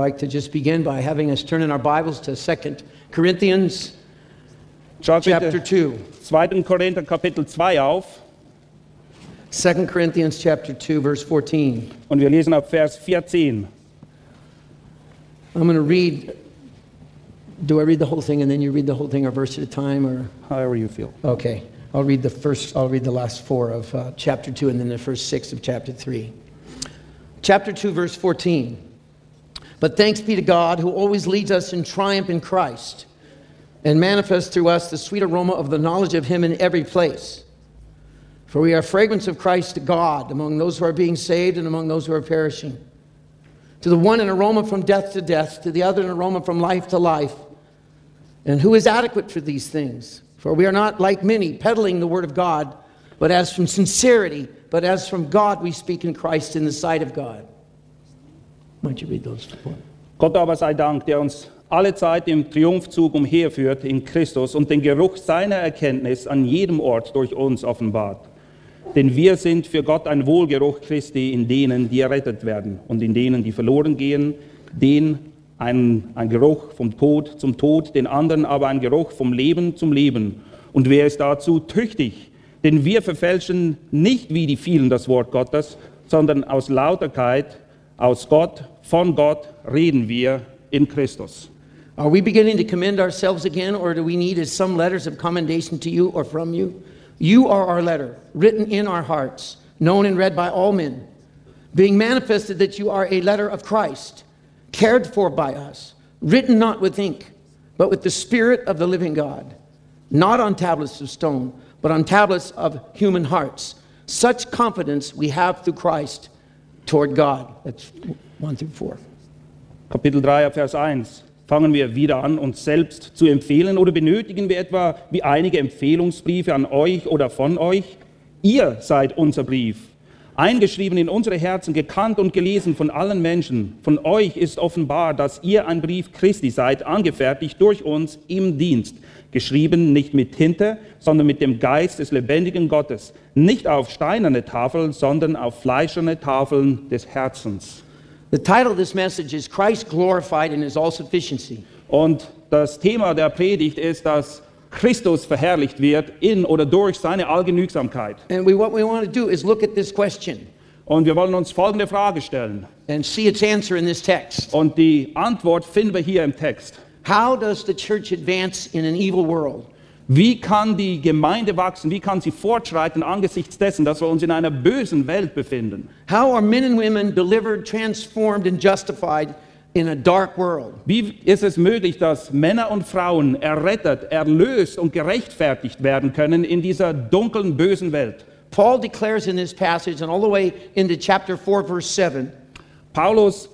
Like to just begin by having us turn in our Bibles to 2 Corinthians chapter 2. 2. Korinther Kapitel 2 auf 2 Corinthians chapter 2 verse 14. und wir lesen ab Vers 14. I'm going to read Do I read the whole thing and then you read the whole thing or verse at a time or However you feel. Okay. I'll read the first I'll read the last 4 of uh, chapter 2 and then the first 6 of chapter 3. Chapter 2 verse 14. But thanks be to God who always leads us in triumph in Christ and manifests through us the sweet aroma of the knowledge of him in every place. For we are fragrance of Christ to God among those who are being saved and among those who are perishing. To the one an aroma from death to death, to the other an aroma from life to life. And who is adequate for these things? For we are not like many peddling the word of God, but as from sincerity, but as from God we speak in Christ in the sight of God. Gott aber sei Dank, der uns alle Zeit im Triumphzug umherführt in Christus und den Geruch seiner Erkenntnis an jedem Ort durch uns offenbart. Denn wir sind für Gott ein Wohlgeruch Christi in denen, die errettet werden und in denen, die verloren gehen, den ein, ein Geruch vom Tod zum Tod, den anderen aber ein Geruch vom Leben zum Leben. Und wer ist dazu tüchtig? Denn wir verfälschen nicht wie die vielen das Wort Gottes, sondern aus Lauterkeit, aus Gott, von Gott reden wir in Christus. Are we beginning to commend ourselves again, or do we need some letters of commendation to you or from you? You are our letter, written in our hearts, known and read by all men, being manifested that you are a letter of Christ, cared for by us, written not with ink, but with the Spirit of the living God, not on tablets of stone, but on tablets of human hearts. Such confidence we have through Christ toward God. That's 1 through 4. Kapitel 3, Vers 1. Fangen wir wieder an, uns selbst zu empfehlen oder benötigen wir etwa wie einige Empfehlungsbriefe an euch oder von euch? Ihr seid unser Brief, eingeschrieben in unsere Herzen, gekannt und gelesen von allen Menschen. Von euch ist offenbar, dass ihr ein Brief Christi seid, angefertigt durch uns im Dienst, geschrieben nicht mit Tinte, sondern mit dem Geist des lebendigen Gottes, nicht auf steinerne Tafeln, sondern auf fleischerne Tafeln des Herzens. The title of this message is Christ glorified in his all sufficiency. Und das Thema der Predigt ist, dass Christus verherrlicht wird in oder durch seine Allgenügsamkeit. And we, what we want to do is look at this question Und wir wollen uns folgende Frage stellen. and see its answer in this text. Und die Antwort finden wir hier im Text. How does the church advance in an evil world? Wie kann die Gemeinde wachsen? Wie kann sie fortschreiten angesichts dessen, dass wir uns in einer bösen Welt befinden? How are men and women delivered, transformed, and justified in a dark world? Wie ist es möglich, dass Männer und Frauen errettet, erlöst und gerechtfertigt werden können in dieser dunklen, bösen Welt? Paul declares in this passage and all the way into chapter 4, verse 7, Paulus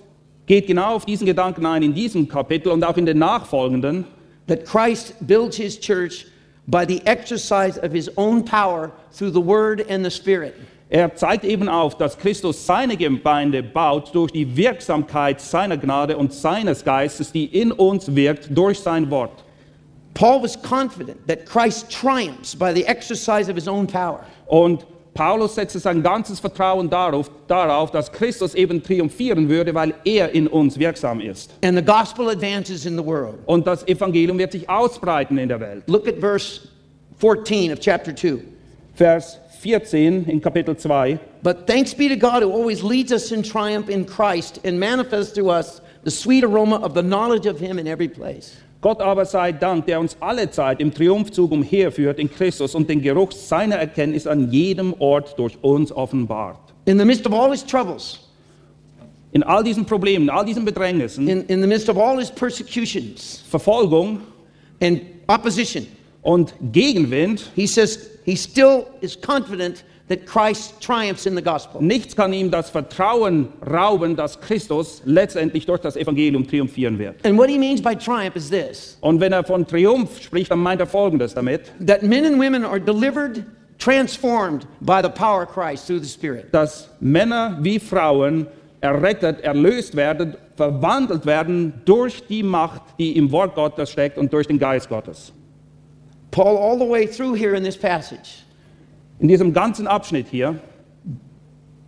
geht genau auf diesen Gedanken ein in diesem Kapitel und auch in den nachfolgenden. that Christ builds his church by the exercise of his own power through the word and the spirit. Er zeigt eben auf, dass Christus seine Gemeinde baut durch die Wirksamkeit seiner Gnade und seines Geistes, die in uns wirkt durch sein Wort. Paul was confident that Christ triumphs by the exercise of his own power. Und Paulus setzte sein ganzes Vertrauen darauf, darauf, dass Christus eben triumphieren würde, weil er in uns wirksam ist. And the gospel advances in the world. Und das Evangelium wird sich ausbreiten in der Welt. Look at verse 14 of chapter 2. Vers 14 in Kapitel 2. But thanks be to God who always leads us in triumph in Christ and manifests through us the sweet aroma of the knowledge of him in every place. Gott aber sei Dank, der uns alle Zeit im Triumphzug umherführt in Christus und den Geruch seiner Erkenntnis an jedem Ort durch uns offenbart. In the midst of all his troubles, In all diesen Problemen, all diesen Bedrängnissen, in, in the midst of all his persecutions Verfolgung and opposition, und Gegenwind, he says he still is confident that Christ triumphs in the gospel. Nichts kann ihm das Vertrauen rauben, dass Christus letztendlich durch das Evangelium triumphieren wird. And what he means by triumph is this Und wenn er von Triumph spricht, dann meint er Folgendes damit, that men and women are delivered, transformed by the power of Christ through the Spirit. dass Männer wie Frauen errettet, erlöst werden, verwandelt werden durch die Macht, die im Wort Gottes steckt und durch den Geist Gottes. Paul, all the way through here in this passage, In diesem ganzen Abschnitt hier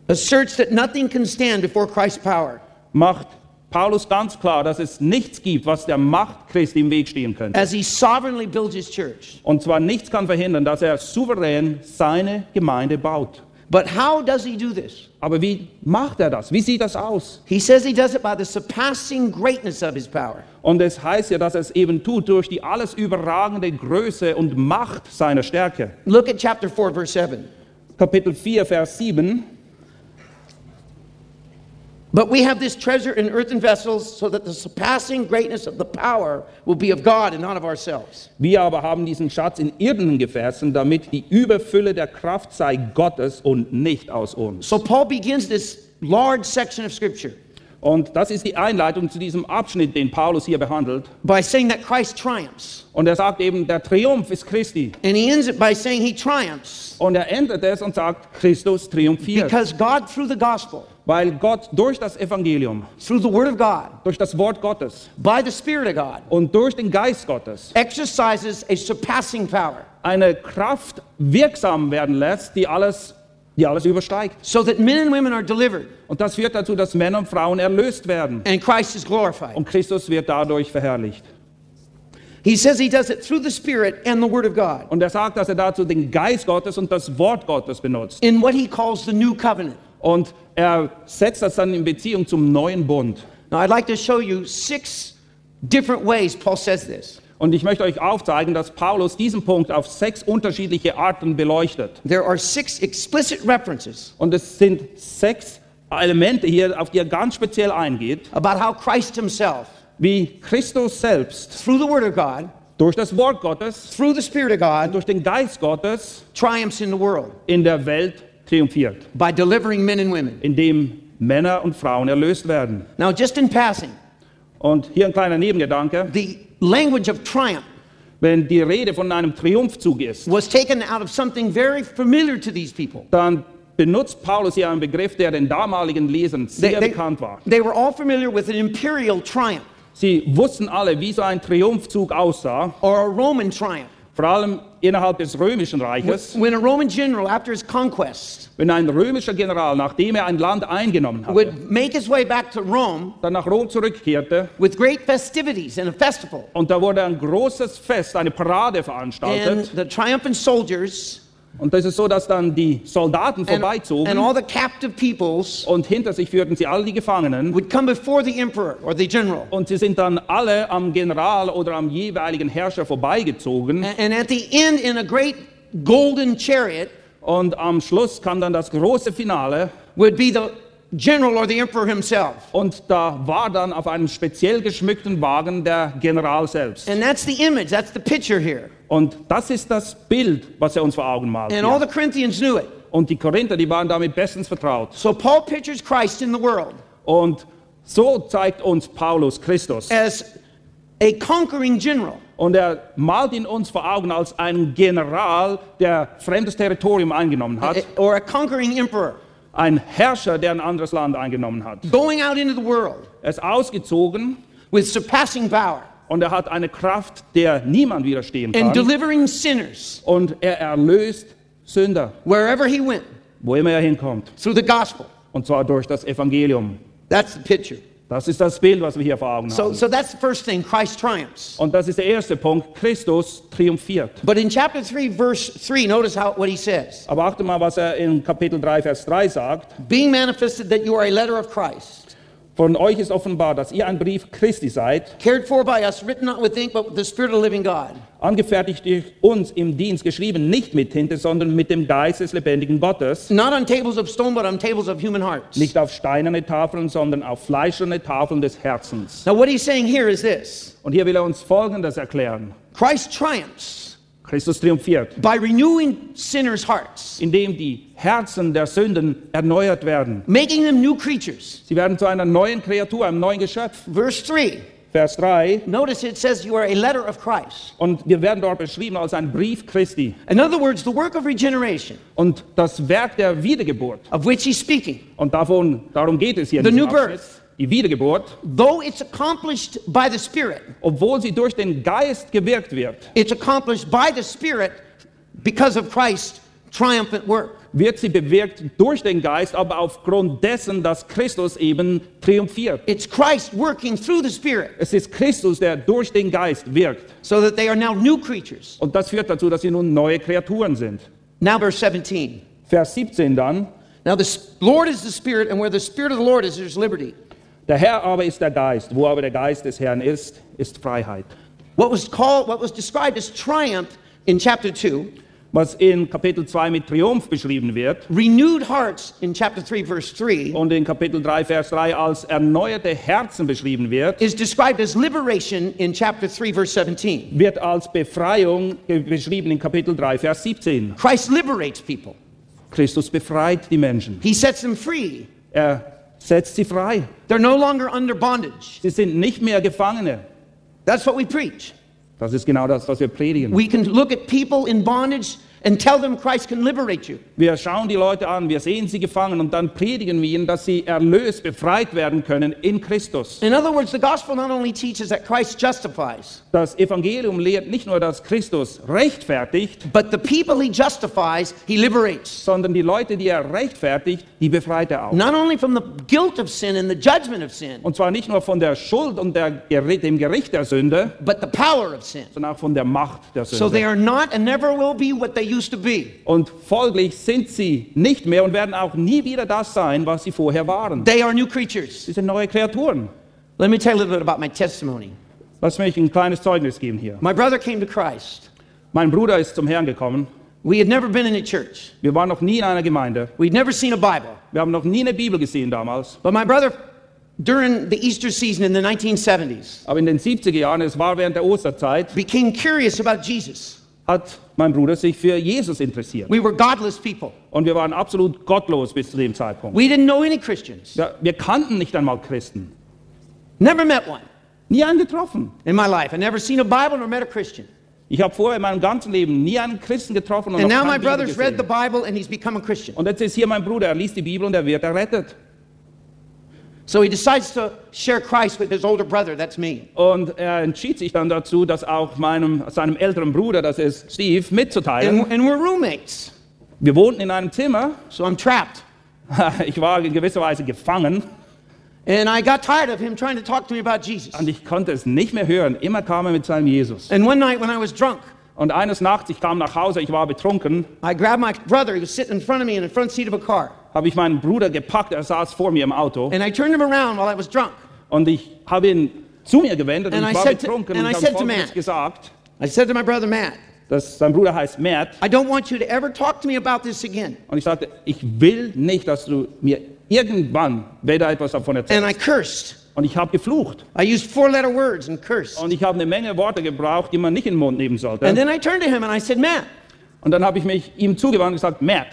asserts that nothing can stand before Christ's power. macht Paulus ganz klar, dass es nichts gibt, was der Macht Christi im Weg stehen könnte. as he sovereignly builds his church. Und zwar nichts kann verhindern, dass er souverän seine Gemeinde baut. But how does he do this? Aber wie macht er das? Wie sieht das aus? He says he does it by the surpassing greatness of his power. Und es heißt ja, dass er es eben tut durch die alles überragende Größe und Macht seiner Stärke. Look at chapter 4, verse 7. Kapitel 4, Vers 7. But we have this treasure in earthen vessels so that the surpassing greatness of the power will be of God and not of ourselves. Wir aber haben diesen Schatz in irdenen Gefäßen, damit die Überfülle der Kraft sei Gottes und nicht aus uns. So Paul begins this large section of scripture Und das ist die Einleitung zu diesem Abschnitt, den Paulus hier behandelt. by saying that Christ triumphs. Und er sagt eben, der Triumph ist Christi. And he ends it by saying he triumphs Und er endet es und sagt, Christus triumphiert. because God, through the gospel, Weil Gott durch das Evangelium, through the word of God, durch das Wort Gottes by the Spirit of God, und durch den Geist Gottes exercises a surpassing power eine Kraft wirksam werden lässt, die alles, die alles übersteigt. so that men and women are delivered Und das führt dazu, dass Männer und Frauen erlöst werden. and Christ is glorified. Und Christus wird dadurch verherrlicht. He says he does it through the Spirit and the Word of God Und er sagt, dass er dazu den Geist Gottes und das Wort Gottes benutzt. in what he calls the new covenant. Und er setzt das dann in Beziehung zum neuen Bund. Now, I'd like to show you six different ways Paul says this. Und ich möchte euch aufzeigen, dass Paulus diesen Punkt auf sechs unterschiedliche Arten beleuchtet. There are six explicit references Und es sind sechs Elemente hier, auf die er ganz speziell eingeht, about how Christ himself, wie Christus selbst through the Word of God, durch das Wort Gottes, through the Spirit of God, durch den Geist Gottes triumphs in the world in der Welt triumphiert, by delivering men and women. indem Männer und Frauen erlöst werden. Now, just in passing, Und hier ein kleiner Nebengedanke. the language of triumph Wenn die Rede von einem Triumphzug ist, was taken out of something very familiar to these people. dann benutzt Paulus hier einen Begriff, der den damaligen Lesern They, sehr they- bekannt war. they were all familiar with an imperial triumph Sie wussten alle, wie so ein Triumphzug aussah, or a Roman triumph. vor allem innerhalb des römischen Reiches. When a Roman general, after his conquest, Wenn ein römischer General, nachdem er ein Land eingenommen hatte, would make his way back to Rome dann nach Rom zurückkehrte with great festivities and a festival. und da wurde ein großes Fest, eine Parade And veranstaltet. the triumphant soldiers Und das ist so, dass dann die Soldaten and, and vorbeizogen all the captive peoples und hinter sich führten sie alle die Gefangenen. would come before the emperor or the general. Und sie sind dann alle am General oder am jeweiligen Herrscher vorbeigezogen. And, and at the end, in a great golden chariot, Und am Schluss kam dann das große Finale. would be the general or the emperor himself. Und da war dann auf einem speziell geschmückten Wagen der General selbst. And that's the image, that's the picture here. Und das ist das Bild, was er uns vor Augen malt. And all the Corinthians knew it. Und die Korinther, die waren damit bestens vertraut. So Paul pictures Christ in the world Und so zeigt uns Paulus Christus. as a conquering general. Und er malt ihn uns vor Augen als einen General, der fremdes Territorium eingenommen hat. or a conquering emperor Ein Herrscher, der ein anderes Land eingenommen hat. going out into the world Er ist ausgezogen with surpassing power und er hat eine Kraft, der niemand widerstehen and kann. delivering sinners Und er erlöst Sünder, wherever he went wo immer er hinkommt. through the gospel. Und zwar durch das Evangelium. That's the picture. Das ist das Bild, was wir hier vor Augen So, haben. so that's the first thing Christ triumphs. Und das ist der erste Punkt. Christus triumphiert. But in chapter 3, verse 3, notice how, what he says Aber achte mal, was er in Kapitel 3, Vers 3 sagt. Being manifested that you are a letter of Christ, Von euch ist offenbar, dass ihr ein Brief Christi seid, cared for by us, written not with ink, but with the Spirit of the living God. angefertigt durch uns im Dienst, geschrieben nicht mit Tinte, sondern mit dem Geist des lebendigen Gottes. Not on tables of stone, but on tables of human hearts. Nicht auf steinerne Tafeln, sondern auf fleischerne Tafeln des Herzens. Now, what he's saying here is this Und hier will er uns Folgendes erklären. Christ triumphs Christus triumphiert, by renewing sinners' hearts, indem die Herzen der Sünden erneuert werden. making them new creatures. Sie werden zu einer neuen Kreatur, einem neuen Geschöpf. Verse 3, Vers 3. notice it says you are a letter of Christ. Und wir werden dort beschrieben als ein Brief Christi. In other words, the work of regeneration, Und das Werk der Wiedergeburt. of which he's speaking, Und davon, darum geht es hier. The new birth. Die Wiedergeburt, though it's accomplished by the Spirit, obwohl sie durch den Geist gewirkt wird, it's accomplished by the Spirit because of Christ's triumphant work. wird sie bewirkt durch den Geist, aber aufgrund dessen, dass Christus eben triumphiert. It's Christ working through the Spirit Es ist Christus, der durch den Geist wirkt. so that they are now new creatures. Und das führt dazu, dass sie nun neue Kreaturen sind. Now, verse 17. Vers 17 dann. Now, the Lord is the Spirit, and where the Spirit of the Lord is, there's liberty. Der Herr aber ist der Geist. Wo aber der Geist des Herrn ist, ist Freiheit. What was called, what was described as triumph in chapter 2, Was in Kapitel 2 mit Triumph beschrieben wird renewed hearts in chapter 3, verse 3, und in Kapitel 3, Vers 3 als erneuerte Herzen beschrieben wird, is described as liberation in chapter 3, verse 17. wird als Befreiung beschrieben in Kapitel 3, Vers 17. Christ liberates people, Christus befreit die Menschen. He sets them free. Er setzt sie frei. They're no longer under bondage. Sie sind nicht mehr Gefangene. That's what we preach. Das ist genau das, was wir predigen. We can look at people in bondage and tell them Christ can liberate you. Wir schauen die Leute an, wir sehen sie gefangen und dann predigen wir ihnen, dass sie erlöst, befreit werden können in Christus. In other words, the gospel not only teaches that Christ justifies, Das Evangelium lehrt nicht nur, dass Christus rechtfertigt, but the people he justifies, he liberates. sondern die Leute, die er rechtfertigt, die befreit er auch. Not only from the guilt of sin and the judgment of sin, Und zwar nicht nur von der Schuld und der, dem Gericht der Sünde, but the power of sin. sondern auch von der Macht der Sünde. So they are not and never will be what they used to be. Und folglich sind sie nicht mehr und werden auch nie wieder das sein, was sie vorher waren. They are new creatures. Sie sind neue Kreaturen. Let me tell you a little bit about my testimony. Lass mich ein kleines Zeugnis geben hier. My brother came to Christ. Mein Bruder ist zum Herrn gekommen. We had never been in a church. Wir waren noch nie in einer Gemeinde. We'd never seen a Bible. Wir haben noch nie eine Bibel gesehen damals. But my brother, during the Easter season in the 1970s, Aber in den 70er Jahren, es war während der Osterzeit, became curious about Jesus. Hat mein Bruder sich für Jesus interessiert. We were godless people. Und wir waren absolut gottlos bis zu dem Zeitpunkt. We didn't know any Christians. Ja, wir kannten nicht einmal Christen. Never met one Nie einen getroffen. in my life. I never seen a Bible nor met a Christian. Ich habe vorher in meinem ganzen Leben nie einen Christen getroffen und And now my brother's read the. Bible and he's become a Christian. Und jetzt ist hier mein Bruder, er liest die Bibel und er wird errettet. So he decides to share Christ with his older brother, that's me. Und er entschied sich dann dazu, das auch meinem, seinem älteren Bruder, das ist Steve, mitzuteilen. And, and we're roommates. Wir wohnten in einem Zimmer. So I'm trapped. Ich war in gewisser Weise gefangen And I got tired of him trying to talk to me about Jesus. und ich konnte es nicht mehr hören. Immer kam er mit seinem Jesus. And one night when I was drunk, Und eines Nachts, ich kam nach Hause, ich war betrunken, I grabbed my brother, he was sitting in front of me in the front seat of a car. Habe ich meinen Bruder gepackt, er saß vor mir im Auto And I turned him around while I was drunk. und ich habe ihn zu mir gewendet und And ich I war to- betrunken und ich habe Matt. gesagt, I said to my brother Matt, dass sein Bruder heißt Matt I don't want you to ever talk to me about this again. und ich sagte, ich will nicht, dass du mir irgendwann wieder etwas davon And I erzählst. cursed. Und ich habe geflucht I used four letter words and cursed. und ich habe eine Menge Worte gebraucht, die man nicht in den Mund nehmen sollte. And then I turned to him and I said, Matt, Und dann habe ich mich ihm zugewandt und gesagt, Matt,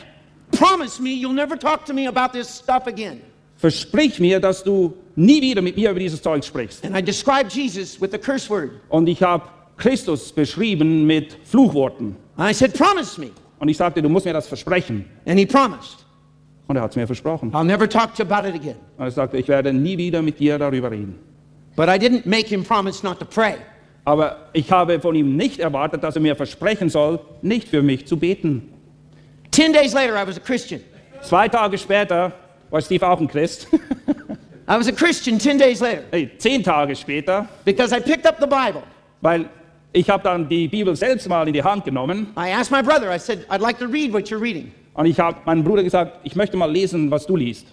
promise me you'll never talk to me about this stuff again. versprich mir, dass du nie wieder mit mir über dieses Zeug sprichst. And I described Jesus with the curse word. Und ich habe Christus beschrieben mit Fluchworten. I said, promise me. Und ich sagte, du musst mir das versprechen. And he promised. Und er hat es mir versprochen. I'll never talk to you about it again. Und er sagte, ich werde nie wieder mit dir darüber reden. But I didn't make him promise not to pray. Aber ich habe von ihm nicht erwartet, dass er mir versprechen soll, nicht für mich zu beten. Ten days later, I was a Christian. Zwei Tage später war Steve auch ein Christ. I was a Christian 10 days later hey, zehn Tage später, because I picked up the Bible. weil ich habe dann die Bibel selbst mal in die Hand genommen I asked my brother, I said, I'd like to read what you're reading. und ich habe meinem Bruder gesagt, ich möchte mal lesen, was du liest.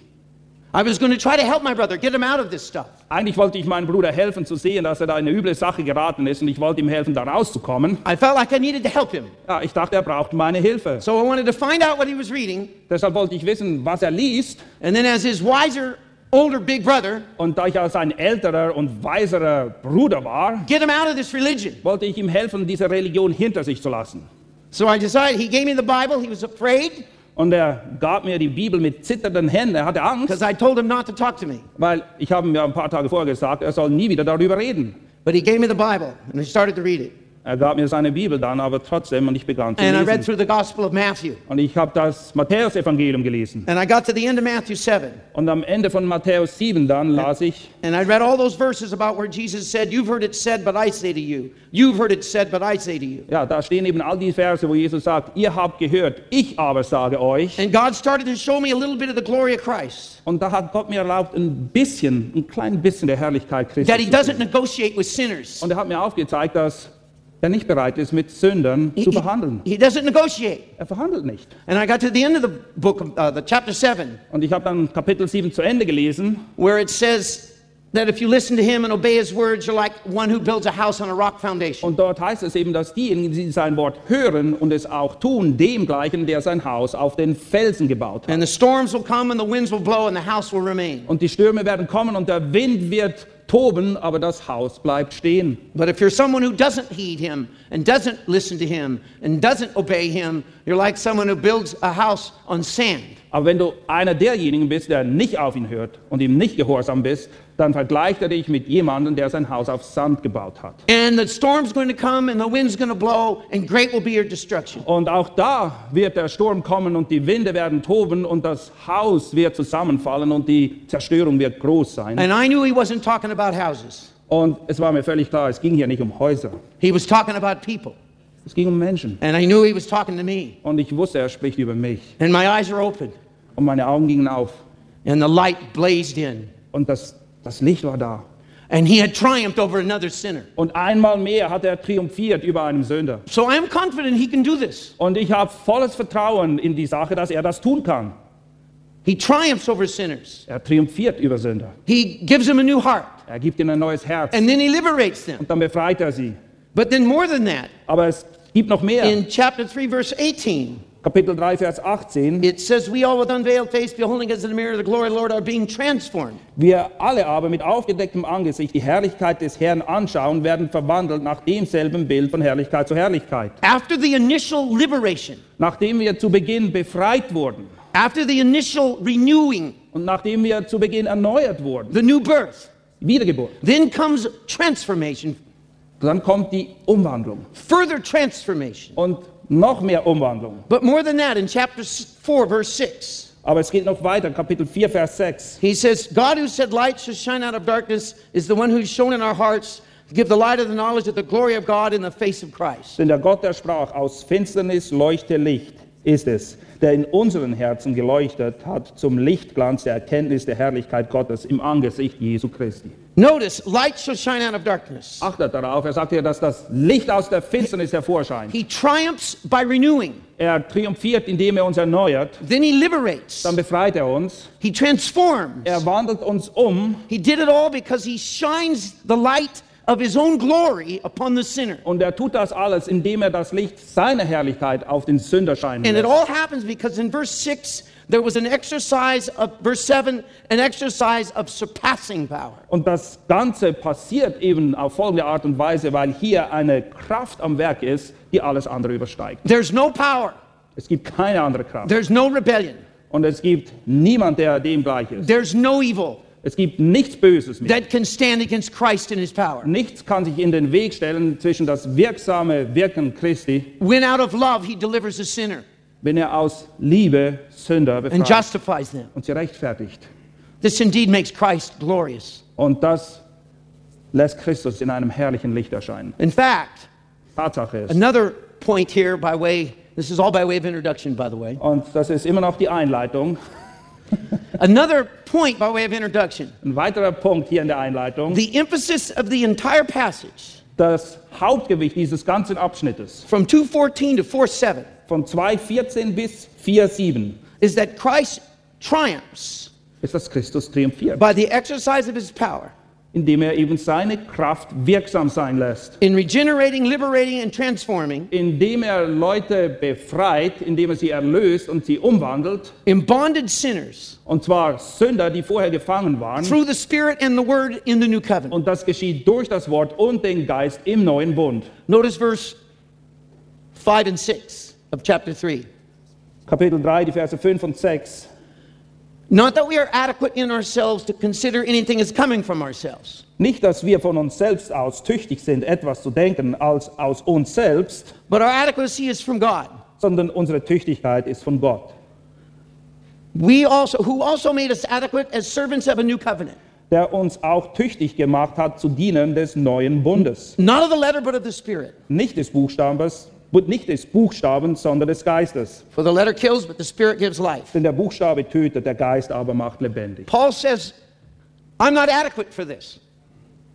I was going to try to help my brother get him out of this stuff. Eigentlich wollte ich meinem Bruder helfen zu sehen, dass er da in eine üble Sache geraten ist und ich wollte ihm helfen, da rauszukommen. I felt like I needed to help him. Ja, ich dachte, er braucht meine Hilfe. So I wanted to find out what he was reading. Deshalb wollte ich wissen, was er liest. And then, as his wiser older big brother, Und da ich als ein älterer und weiserer Bruder war, get him out of this religion. wollte ich ihm helfen, diese Religion hinter sich zu lassen. So I decided, he gave me the Bible. He was afraid Und er gab mir die Bibel mit zitternden Händen. Er hatte Angst, because I told him not to talk to me. weil ich habe ihm ja ein paar Tage vorher gesagt, er soll nie wieder darüber reden. But he gave me the Bible and I started to read it. Er gab mir seine Bibel dann, aber trotzdem, und ich begann zu And I read lesen. through the Gospel of Matthew. Und ich habe das Matthäusevangelium gelesen. And I got to the end of Matthew 7. Und am Ende von Matthäus 7 dann las ich, And I read all those verses about where Jesus said, You've heard it said, but I say to you. You've heard it said, but I say to you. ja, da stehen eben all die Verse, wo Jesus sagt, ihr habt gehört, ich aber sage euch. And God started to show me a little bit of the glory of Christ. Und da hat Gott mir erlaubt, ein bisschen, ein klein bisschen der Herrlichkeit Christi That He doesn't negotiate with sinners. Und er hat mir aufgezeigt, dass er nicht bereit ist, mit Sündern He, zu verhandeln. he doesn't negotiate. Er verhandelt nicht. And I got to the end of the book, uh, the chapter 7, Und ich habe dann Kapitel 7 zu Ende gelesen. where it says that if you listen to Him and obey His words, you're like one who builds a house on a rock foundation. Und dort heißt es eben, dass diejenigen, die sein Wort hören und es auch tun, dem gleichen, der sein Haus auf den Felsen gebaut hat. And the storms will come and the winds will blow and the house will remain. Und die Stürme werden kommen und der Wind wird toben, aber das Haus bleibt stehen. But if you're someone who doesn't heed him and doesn't listen to him and doesn't obey him, you're like someone who builds a house on sand. Aber wenn du einer derjenigen bist, der nicht auf ihn hört und ihm nicht gehorsam bist, dann vergleicht er dich mit jemandem, der sein Haus auf Sand gebaut hat. And the storm's going to come and the wind's going to blow and great will be your destruction. Und auch da wird der Sturm kommen und die Winde werden toben und das Haus wird zusammenfallen und die Zerstörung wird groß sein. And I knew he wasn't talking about houses. Und es war mir völlig klar, es ging hier nicht um Häuser, He was talking about people. Es ging um Menschen. And I knew he was talking to me. Und ich wusste, er spricht über mich. And my eyes are open Und meine Augen gingen auf and the light blazed in. und das, das Licht war da. And he had triumphed over another sinner. Und einmal mehr hat er triumphiert über einen Sünder. So I'm confident he can do this. Und ich habe volles Vertrauen in die Sache, dass er das tun kann. He triumphs over sinners. Er triumphiert über Sünder. He gives them a new heart. Er gibt ihnen ein neues Herz. And then he liberates them. Und dann befreit er sie. But then more than that, Aber es gibt noch mehr. in chapter 3, verse 18, Kapitel 3, Vers 18. it says, We all with unveiled face, beholding as in a mirror the glory of the Lord, are being transformed. Wir alle aber mit aufgedecktem Angesicht die Herrlichkeit des Herrn anschauen, werden verwandelt nach demselben Bild von Herrlichkeit zu Herrlichkeit. After the initial liberation, Nachdem wir zu Beginn befreit wurden after the initial renewing, und nachdem wir zu Beginn erneuert wurden, the new birth, Wiedergeburt, then comes transformation, dann kommt die Umwandlung further transformation. und noch mehr Umwandlung. But more than that, in chapter 4, verse 6, Aber es geht noch weiter, Kapitel 4, Vers 6. he says, God who said light should shine out of darkness is the one who's shown in our hearts to give the light of the knowledge of the glory of God in the face of Christ. Denn der Gott, der sprach, aus Finsternis leuchte Licht, ist es, der in unseren Herzen geleuchtet hat zum Lichtglanz der Erkenntnis der Herrlichkeit Gottes im Angesicht Jesu Christi. Notice, light shall shine out of darkness. Achtet darauf, er sagt hier, dass das Licht aus der Finsternis hervorscheint. He triumphs by renewing. Er triumphiert, indem er uns erneuert, Then he liberates. dann befreit er uns, He transforms. er wandelt uns um He did it all because he shines the light of his own glory upon the sinner. und er tut das alles, indem er das Licht seiner Herrlichkeit auf den Sünder scheinen And it lässt. all happens because in verse 6, there was an exercise of, verse 7, an exercise of surpassing power. Und das Ganze passiert eben auf folgende Art und Weise, weil hier eine Kraft am Werk ist, die alles andere übersteigt. There's no power, Es gibt keine andere Kraft. there's no rebellion, Und es gibt niemand, der dem gleich ist. there's no evil Es gibt nichts Böses mehr. that can stand against Christ and his power. Nichts kann sich in den Weg stellen zwischen das wirksame Wirken Christi, When out of love, he delivers a sinner wenn er aus Liebe Sünder and befreit justifies them. und sie rechtfertigt. This indeed makes Christ glorious. Und das lässt Christus in einem herrlichen Licht erscheinen. In fact, Tatsache ist. another point here by way, this is all by way of introduction, by the way. Und das ist immer noch die Einleitung. Another point by way of introduction. Ein weiterer Punkt hier in der Einleitung. The emphasis of the entire passage Das Hauptgewicht dieses ganzen Abschnittes from 214 to 47 von 2,14 bis 4,7 is that Christ triumphs ist, dass Christus triumphiert. by the exercise of his power indem er eben seine Kraft wirksam sein lässt. in regenerating, liberating, and transforming, Indem er Leute befreit, indem er sie erlöst und sie umwandelt. in bonded sinners Und zwar Sünder, die vorher gefangen waren. through the Spirit and the Word in the new covenant. Und das geschieht durch das Wort und den Geist im neuen Bund. Notice verse 5 and 6 of chapter 3. Kapitel 3, die Verse 5 und 6. Not that we are adequate in ourselves to consider anything as coming from ourselves, Nicht, dass wir von uns selbst aus tüchtig sind, etwas zu denken als aus uns selbst, but our adequacy is from God. sondern unsere Tüchtigkeit ist von Gott, We also, who also made us adequate as servants of a new covenant, der uns auch tüchtig gemacht hat zu dienen des neuen Bundes. not of the letter, but of the Spirit. Nicht des Buchstabens, nicht des Buchstabens, sondern des Geistes. For the letter kills, but the Spirit gives life. Denn der Buchstabe tötet, der Geist aber macht lebendig. Paul says, I'm not adequate for this.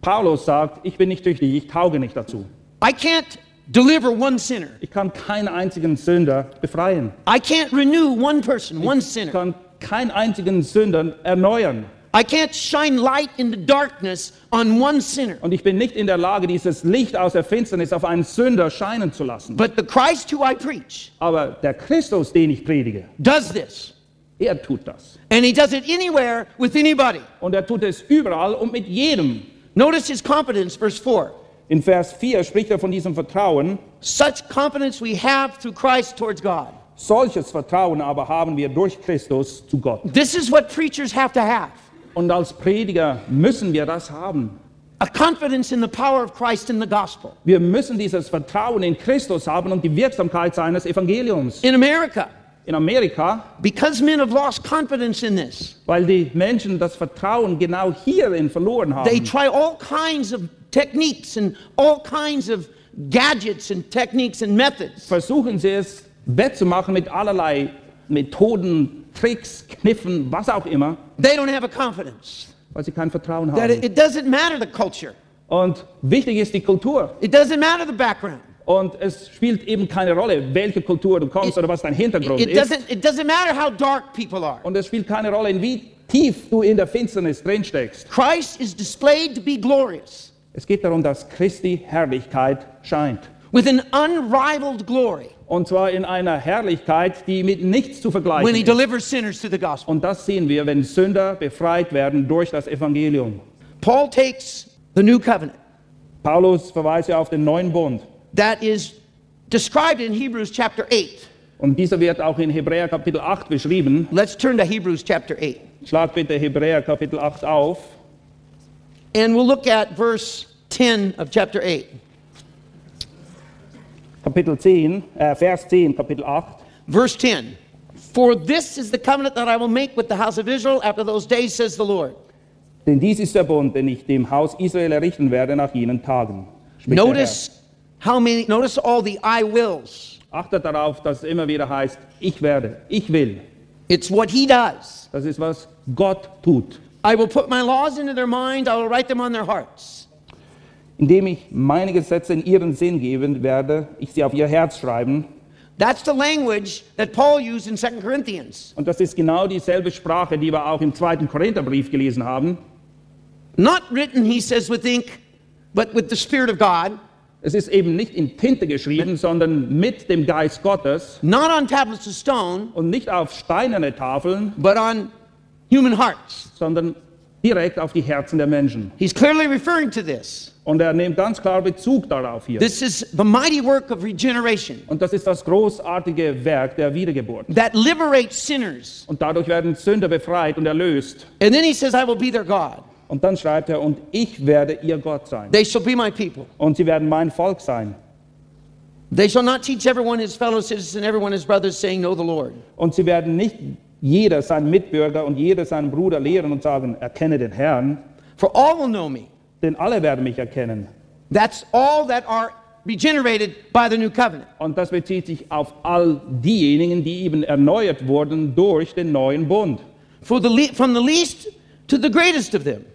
Paulus sagt, ich bin nicht tüchtig, ich tauge nicht dazu. I can't deliver one sinner. Ich kann keinen einzigen Sünder befreien. I can't renew one person, one Ich sinner. kann keinen einzigen Sünder erneuern. I can't shine light in the darkness on one sinner. Und ich bin nicht in der Lage, dieses Licht aus der Finsternis auf einen Sünder scheinen zu lassen. But the Christ who I preach Aber der Christus, den ich predige, does this. er tut das. And he does it anywhere with anybody. Und er tut es überall und mit jedem. Notice his confidence, verse 4. In Vers 4 spricht er von diesem Vertrauen. Such confidence we have through Christ towards God. Solches Vertrauen aber haben wir durch Christus zu Gott. This is what preachers have to have Und als Prediger müssen wir das haben. a confidence in the power of Christ in the gospel. Wir müssen dieses Vertrauen in Christus haben und die Wirksamkeit seines Evangeliums. In America, In Amerika, because men have lost confidence in this, weil die Menschen das Vertrauen genau hierin verloren they haben, try all kinds of techniques and all kinds of gadgets and techniques and methods. versuchen sie es wettzumachen mit allerlei Methoden, Tricks, Kniffen, was auch immer, They don't have a confidence. weil sie kein Vertrauen That it, haben. it doesn't matter the culture. Und wichtig ist die Kultur. It doesn't matter the background. Und es spielt eben keine Rolle, welche Kultur du kommst It- oder was dein Hintergrund It ist. doesn't, it doesn't matter how dark people are. Und es spielt keine Rolle, in wie tief du in der Finsternis drinsteckst. Christ is displayed to be glorious Es geht darum, dass Christi Herrlichkeit scheint. with an unrivaled glory Und zwar in einer Herrlichkeit, die mit nichts zu vergleichen when he ist. delivers sinners to the gospel. Und das sehen wir, wenn Sünder befreit werden durch das Evangelium. Paul takes the new covenant Paulus verweist ja auf den neuen Bund. that is described in Hebrews chapter 8. Und dieser wird auch in Hebräer Kapitel 8 beschrieben. Let's turn to Hebrews chapter 8. Schlag bitte Hebräer Kapitel 8 auf. And we'll look at verse 10 of chapter 8. Kapitel 10, äh, eh, Vers 10, Kapitel 8. Verse 10 For this is the covenant that I will make with the house of Israel after those days, says the Lord. Denn dies ist der Bund, den ich dem Haus Israel errichten werde nach jenen Tagen. Notice how many, notice all the I wills. Achtet darauf, dass es immer wieder heißt, ich werde, ich will. It's what he does. Das ist, was Gott tut. I will put my laws into their mind, I will write them on their hearts. Indem ich meine Gesetze in ihren Sinn geben werde, ich sie auf ihr Herz schreiben. That's the language that Paul used in 2 Corinthians. Und das ist genau dieselbe Sprache, die wir auch im zweiten Korintherbrief gelesen haben. Not written, he says, with ink, but with the Spirit of God, Es ist eben nicht in Tinte geschrieben, sondern mit dem Geist Gottes not on tablets of stone, und nicht auf steinerne Tafeln, but on human hearts. sondern direkt auf die Herzen der Menschen. He's clearly referring to this. Und er nimmt ganz klar Bezug darauf hier. This is the mighty work of regeneration Und das ist das großartige Werk der Wiedergeburt. that liberates sinners. Und dadurch werden Sünder befreit und erlöst. And then he says, I will be their God. Und dann schreibt er, und ich werde ihr Gott sein. They shall be my people. Und sie werden mein Volk sein. They shall not teach everyone his fellow citizen, everyone his brothers, saying, Know the Lord. Und sie werden nicht jeder seinen Mitbürger und jeder seinen Bruder lehren und sagen, erkenne den Herrn, For all will know me. denn alle werden mich erkennen. That's all that are regenerated by the new covenant. Und das bezieht sich auf all diejenigen, die eben erneuert wurden durch den neuen Bund. For the from the least to the greatest of them.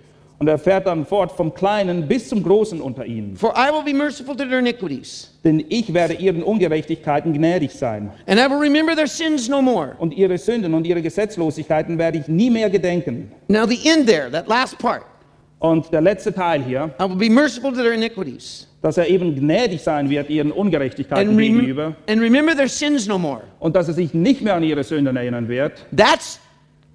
Und er fährt dann fort vom Kleinen bis zum Großen unter ihnen. For I will be merciful to their iniquities, Denn ich werde ihren Ungerechtigkeiten gnädig sein. and I will remember their sins no more. Und ihre Sünden und ihre Gesetzlosigkeiten werde ich nie mehr gedenken. Now, the end there, that last part, Und der letzte Teil hier, I will be merciful to their iniquities. dass er eben gnädig sein wird ihren Ungerechtigkeiten And, gegenüber and remember their sins no more. und dass er sich nicht mehr an ihre Sünden erinnern wird. That's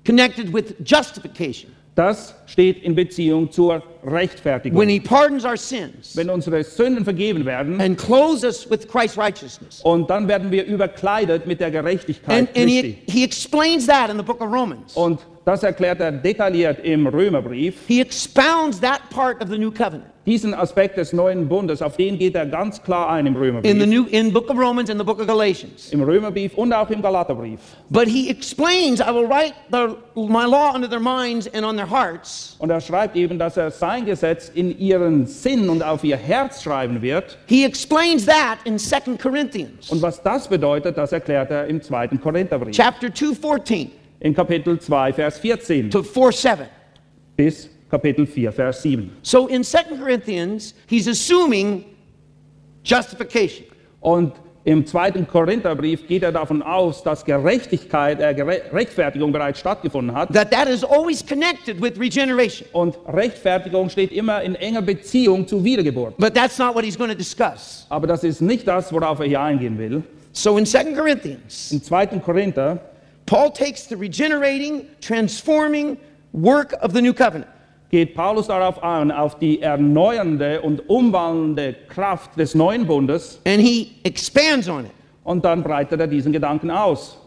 connected with justification. Das steht in Beziehung zur Rechtfertigung. When he pardons our sins Wenn unsere Sünden vergeben werden and clothes us with Christ's righteousness. und dann werden wir überkleidet mit der Gerechtigkeit And, and he, Christi. he explains that in the book of Romans. Und das erklärt er detailliert im Römerbrief. He expounds that part of the new covenant Diesen Aspekt des neuen Bundes, auf den geht er ganz klar ein im in the Römerbrief. new in book of Romans and the book of Galatians. Im Römerbrief und auch im Galaterbrief. But he explains, I will write the, my law under their minds and on their hearts. Und er schreibt eben, dass er Gesetz in ihren Sinn und auf ihr Herz schreiben wird. He explains that in 2 Corinthians Und was das bedeutet, das erklärt er im zweiten Korintherbrief. chapter 2, 14 In Kapitel 2, Vers 14 to 4, 7. bis Kapitel 4, Vers 7. So in 2 Corinthians, he's assuming justification. Und im zweiten Korintherbrief geht er davon aus, dass Gerechtigkeit, äh, Rechtfertigung bereits stattgefunden hat. That that is always connected with regeneration. Und Rechtfertigung steht immer in enger Beziehung zu Wiedergeburt. But that's not what he's going to discuss. Aber das ist nicht das, worauf er hier eingehen will. So in 2 Corinthians, Im zweiten Korinther Paul takes the regenerating, transforming work of the new covenant. Geht Paulus darauf an, auf die erneuernde und umwandelnde Kraft des neuen Bundes And he expands on it. und dann breitet er diesen Gedanken aus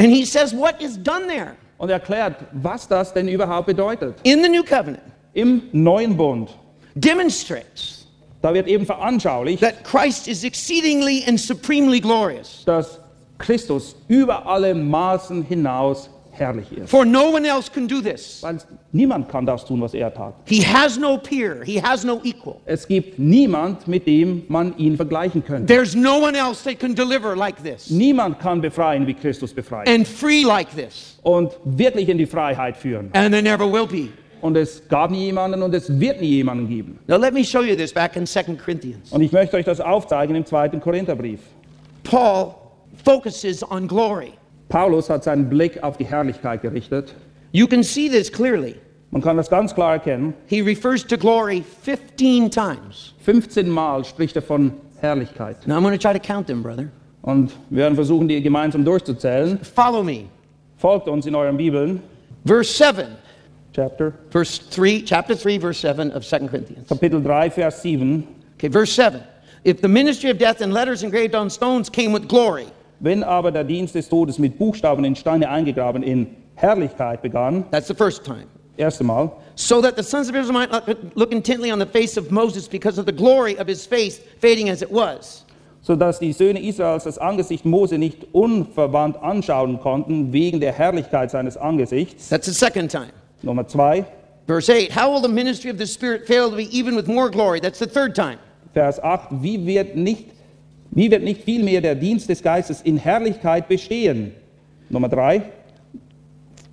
And he says what is done there und erklärt, was das denn überhaupt bedeutet. in the new covenant Im neuen Bund, demonstrates da wird eben veranschaulicht, that Christ is exceedingly and supremely glorious. dass Christus über alle Maßen hinaus herrlich ist. For no one else can do this. Weil niemand kann das tun, was er tat. He has no peer, he has no equal. Es gibt niemand, mit dem man ihn vergleichen könnte. There's no one else that can deliver like this Niemand kann befreien, wie Christus befreit. and free like this. Und wirklich in die Freiheit führen. And there never will be. Und es gab nie jemanden und es wird nie jemanden geben. Now, let me show you this back in 2 Corinthians. Und ich möchte euch das aufzeigen im zweiten Korintherbrief. Paul focuses on glory. Paulus hat seinen Blick auf die Herrlichkeit gerichtet. You can see this clearly. Man kann das ganz klar erkennen. He refers to glory 15 times. 15 Mal spricht er von Herrlichkeit. Now, I'm going to try to count them, brother. Und wir werden versuchen, die gemeinsam durchzuzählen. Follow me. Folgt uns in euren Bibeln. Verse 7, Chapter, verse 3, chapter 3, verse 7 of 2 Corinthians. Kapitel 3, Vers 7. Okay, verse 7. If the ministry of death and letters engraved on stones came with glory, Wenn aber der Dienst des Todes mit Buchstaben in Steine eingegraben in Herrlichkeit begann, that's the first time. erste Mal, So that the sons of Israel might not look intently on the face of Moses because of the glory of his face fading as it was. sodass die Söhne Israels das Angesicht Mose nicht unverwandt anschauen konnten, wegen der Herrlichkeit seines Angesichts. That's the second time. Nummer zwei, Verse 8. How will the ministry of the Spirit fail to be even with more glory? That's the third time. Vers 8, wie wird nicht, wie wird nicht vielmehr der Dienst des Geistes in Herrlichkeit bestehen? Nummer drei,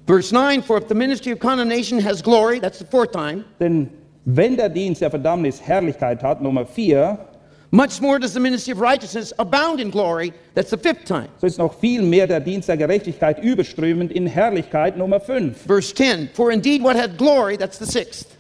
Verse 9. For if the ministry of condemnation has glory, that's the fourth time, denn wenn der Dienst der Verdammnis Herrlichkeit hat, Nummer vier, much more does the ministry of righteousness abound in glory, that's the fifth time. so ist noch viel mehr der Dienst der Gerechtigkeit überströmend in Herrlichkeit, Nummer fünf. Verse 10. For indeed what had glory, that's the sixth.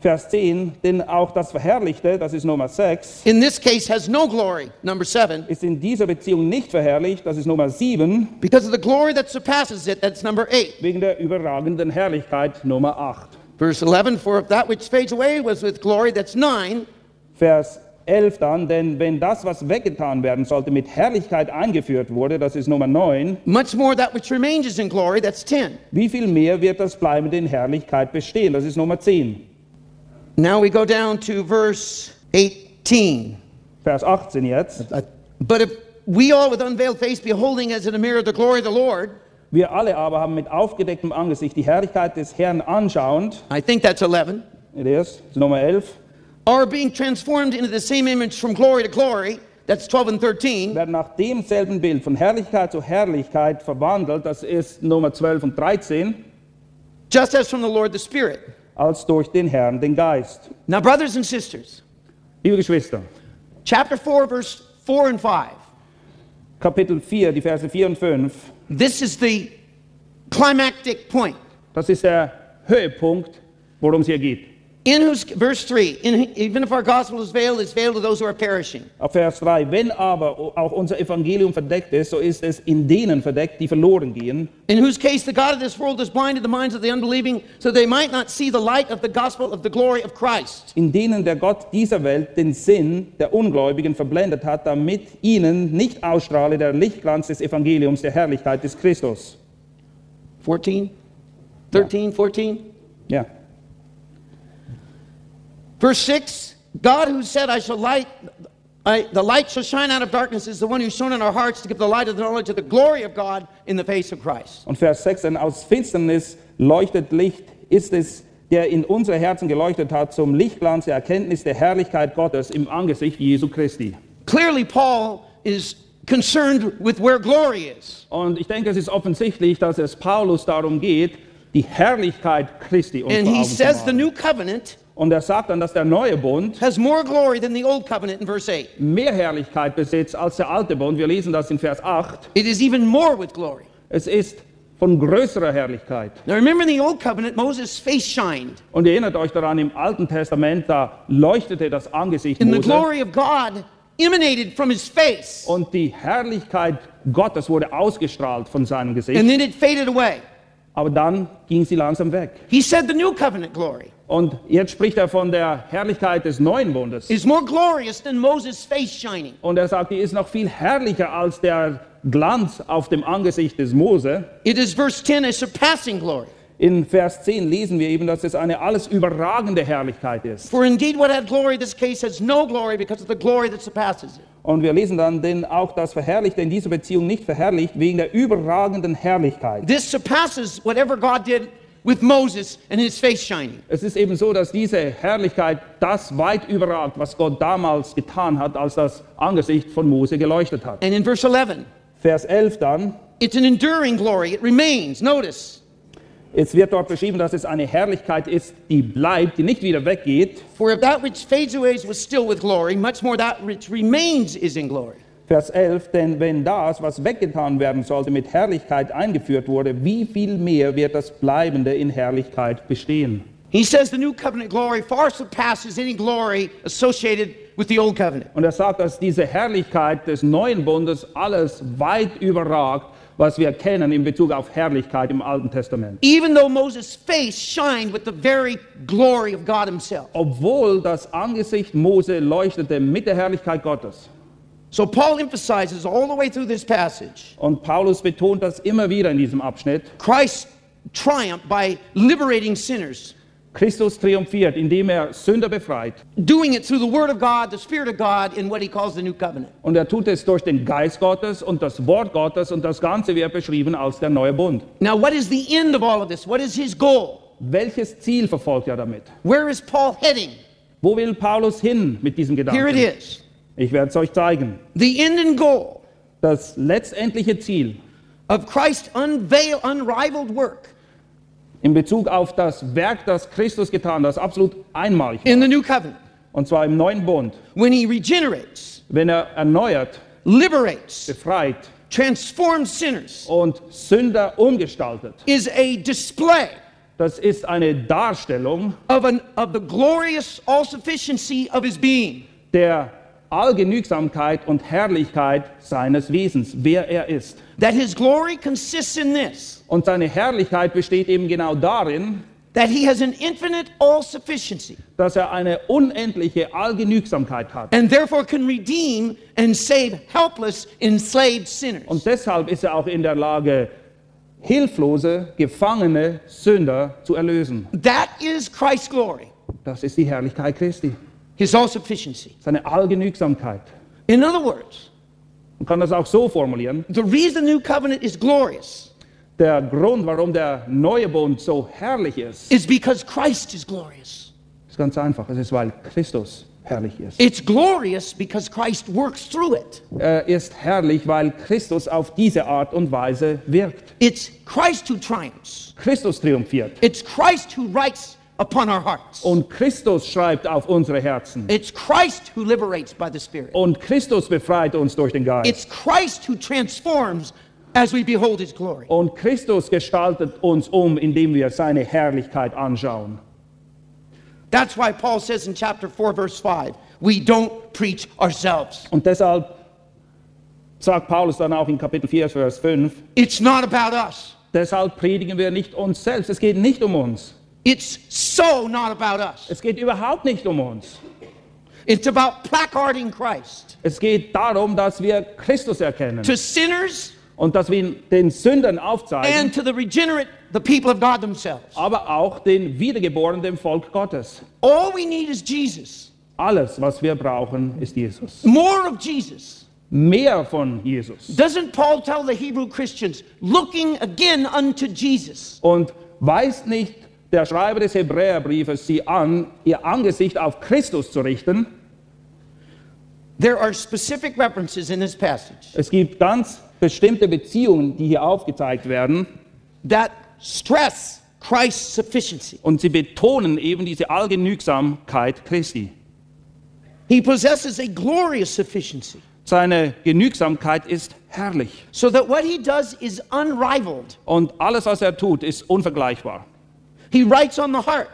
Vers 10, denn auch das Verherrlichte, das ist Nummer 6, In this case has no glory, number 7, ist in dieser Beziehung nicht verherrlicht, das ist Nummer 7, because of the glory that surpasses it, that's number 8. wegen der überragenden Herrlichkeit, Nummer 8. Verse 11, for if that which fades away was with glory, that's 9. Vers 11 dann, denn wenn das, was weggetan werden sollte, mit Herrlichkeit eingeführt wurde, das ist Nummer 9, Much more that which remains is in glory, that's 10. wie viel mehr wird das Bleibende in Herrlichkeit bestehen, das ist Nummer 10. Now we go down to verse 18. Vers 18 jetzt. Uh, But if we all with unveiled face beholding as in a mirror the glory of the Lord, Wir alle aber haben mit aufgedecktem Angesicht die Herrlichkeit des Herrn anschauend, I think that's 11, it is, das ist Nummer 11, are being transformed into the same image from glory to glory, that's 12 and 13, werden nach demselben Bild von Herrlichkeit zu Herrlichkeit verwandelt, das ist Nummer 12 und 13, just as from the Lord the Spirit. Als durch den Herrn, den Geist. Now, brothers and sisters, Liebe Geschwister, chapter 4, verse 4 and 5. Kapitel 4, die Verse 4 und 5, This is the climactic point. das ist der Höhepunkt, worum es hier geht. In whose, verse 3, in, even if our gospel is veiled, it's veiled to those who are perishing. Ab Vers 3. Wenn aber auch unser Evangelium verdeckt ist, so ist es in denen verdeckt, die verloren gehen, In whose case the God of this world has blinded the minds of the unbelieving, so they might not see the light of the gospel of the glory of Christ. in denen der Gott dieser Welt den Sinn der Ungläubigen verblendet hat, damit ihnen nicht ausstrahle der Lichtglanz des Evangeliums der Herrlichkeit des Christus. 14? 13, 14? Ja. Verse 6 God who said, I shall light, I, the light shall shine out of darkness, is the one who's shone in our hearts to give the light of the knowledge of the glory of God in the face of Christ. Und Vers 6, denn aus Finsternis leuchtet Licht, ist es, der in unsere Herzen geleuchtet hat, zum Lichtglanz der Erkenntnis der Herrlichkeit Gottes im Angesicht Jesu Christi. Clearly, Paul is concerned with where glory is. Und ich denke, es ist offensichtlich, dass es Paulus darum geht, die Herrlichkeit Christi uns And he says the new covenant Und er sagt dann, dass der neue Bund has more glory than the old covenant in verse 8. mehr Herrlichkeit besitzt als der alte Bund. Wir lesen das in Vers 8. It is even more with glory. Es ist von größerer Herrlichkeit. Now remember in the old covenant, Moses' face shined. Und erinnert euch daran, im Alten Testament, da leuchtete das Angesicht And the Mose. glory of God emanated from his face. Und die Herrlichkeit Gottes wurde ausgestrahlt von seinem Gesicht. And then it faded away. Aber dann ging sie langsam weg. He said the new covenant glory Und jetzt spricht er von der Herrlichkeit des neuen Bundes. is more glorious than Moses' face shining. Und er sagt, die ist noch viel herrlicher als der Glanz auf dem Angesicht des Mose. It is verse 10 a surpassing glory. In Vers 10 lesen wir eben, dass es eine alles überragende Herrlichkeit ist. For indeed, what had glory, this case has no glory because of the glory that surpasses it. Und wir lesen dann, denn auch das Verherrlichte in dieser Beziehung nicht verherrlicht, wegen der überragenden Herrlichkeit. This surpasses whatever God did with Moses and his face shining. Es ist eben so, dass diese Herrlichkeit das weit überragt, was Gott damals getan hat, als das Angesicht von Mose geleuchtet hat. And in verse 11, Vers 11 dann, it's an enduring glory. It remains. Notice. es wird dort beschrieben, dass es eine Herrlichkeit ist, die bleibt, die nicht wieder weggeht. For if that which fades away was still with glory, much more that which remains is in glory. Vers 11, denn wenn das, was weggetan werden sollte, mit Herrlichkeit eingeführt wurde, wie viel mehr wird das Bleibende in Herrlichkeit bestehen? He says the new covenant glory far surpasses any glory associated with the old covenant. Und er sagt, dass diese Herrlichkeit des neuen Bundes alles weit überragt, was wir kennen in Bezug auf Herrlichkeit im Alten Testament. Even though Moses' face shined with the very glory of God himself. Obwohl das Angesicht Mose leuchtete mit der Herrlichkeit Gottes. So Paul emphasizes all the way through this passage Und Paulus betont das immer wieder in diesem Abschnitt. Christ's triumph by liberating sinners, Christus triumphiert, indem er Sünder befreit. doing it through the Word of God, the Spirit of God, in what he calls the new covenant. Und er tut es durch den Geist Gottes und das Wort Gottes und das Ganze wird beschrieben als der neue Bund. Now, what is the end of all of this? What is his goal? Welches Ziel verfolgt er damit? Where is Paul heading? Wo will Paulus hin mit diesem Gedanken? Here it is. Ich werde es euch zeigen. The end and goal Das letztendliche Ziel of Christ's unveil, unrivaled work in Bezug auf das Werk, das Christus getan hat, das absolut einmalig war. in the new covenant, Und zwar im neuen Bund. when he regenerates, Wenn er erneuert, liberates, befreit transforms sinners, und Sünder umgestaltet. is a display Das ist eine Darstellung of, an, of the glorious all of his being. der Allgenügsamkeit und Herrlichkeit seines Wesens, wer er ist. That his glory consists in this Und seine Herrlichkeit besteht eben genau darin, that he has an infinite all sufficiency dass er eine unendliche Allgenügsamkeit hat. and therefore can redeem and save helpless, enslaved sinners. Und deshalb ist er auch in der Lage, hilflose, gefangene Sünder zu erlösen. That is Christ's glory, Das ist die Herrlichkeit Christi, his all sufficiency. seine Allgenügsamkeit. In other words, Man kann das auch so formulieren. the reason the new covenant is glorious Der Grund, warum der neue Bund so herrlich ist, is because Christ is glorious. ist ganz einfach. Es ist, weil Christus herrlich ist. It's glorious because Christ works through it. Er ist herrlich, weil Christus auf diese Art und Weise wirkt. It's Christ who triumphs. Christus triumphiert. It's Christ who writes upon our hearts. Und Christus schreibt auf unsere Herzen. It's Christ who liberates by the Spirit. Und Christus befreit uns durch den Geist. It's Christ who transforms as we behold his glory. Und Christus gestaltet uns um, indem wir seine Herrlichkeit anschauen. That's why Paul says in chapter 4, verse 5, we don't preach ourselves. Und deshalb sagt Paulus dann auch in Kapitel 4, Vers 5, It's not about us. deshalb predigen wir nicht uns selbst. Es geht nicht um uns. It's so not about us. Es geht überhaupt nicht um uns. It's about placarding Christ Es geht darum, dass wir Christus erkennen to sinners und dass wir den Sündern aufzeigen, and to the regenerate, the people of God themselves. aber auch den Wiedergeborenen, dem Volk Gottes. All we need is Jesus. Alles, was wir brauchen, ist Jesus. More of Jesus. Mehr von Jesus. Doesn't Paul tell the Hebrew Christians, looking again unto Jesus? Und weist nicht der Schreiber des Hebräerbriefes sie an, ihr Angesicht auf Christus zu richten? There are specific references in this passage Es gibt ganz bestimmte Beziehungen, die hier aufgezeigt werden. that stress Christ's sufficiency. Und sie betonen eben diese Allgenügsamkeit Christi. He possesses a glorious sufficiency, Seine Genügsamkeit ist herrlich. so that what he does is unrivaled. Und alles, was er tut, ist unvergleichbar. He writes on the heart.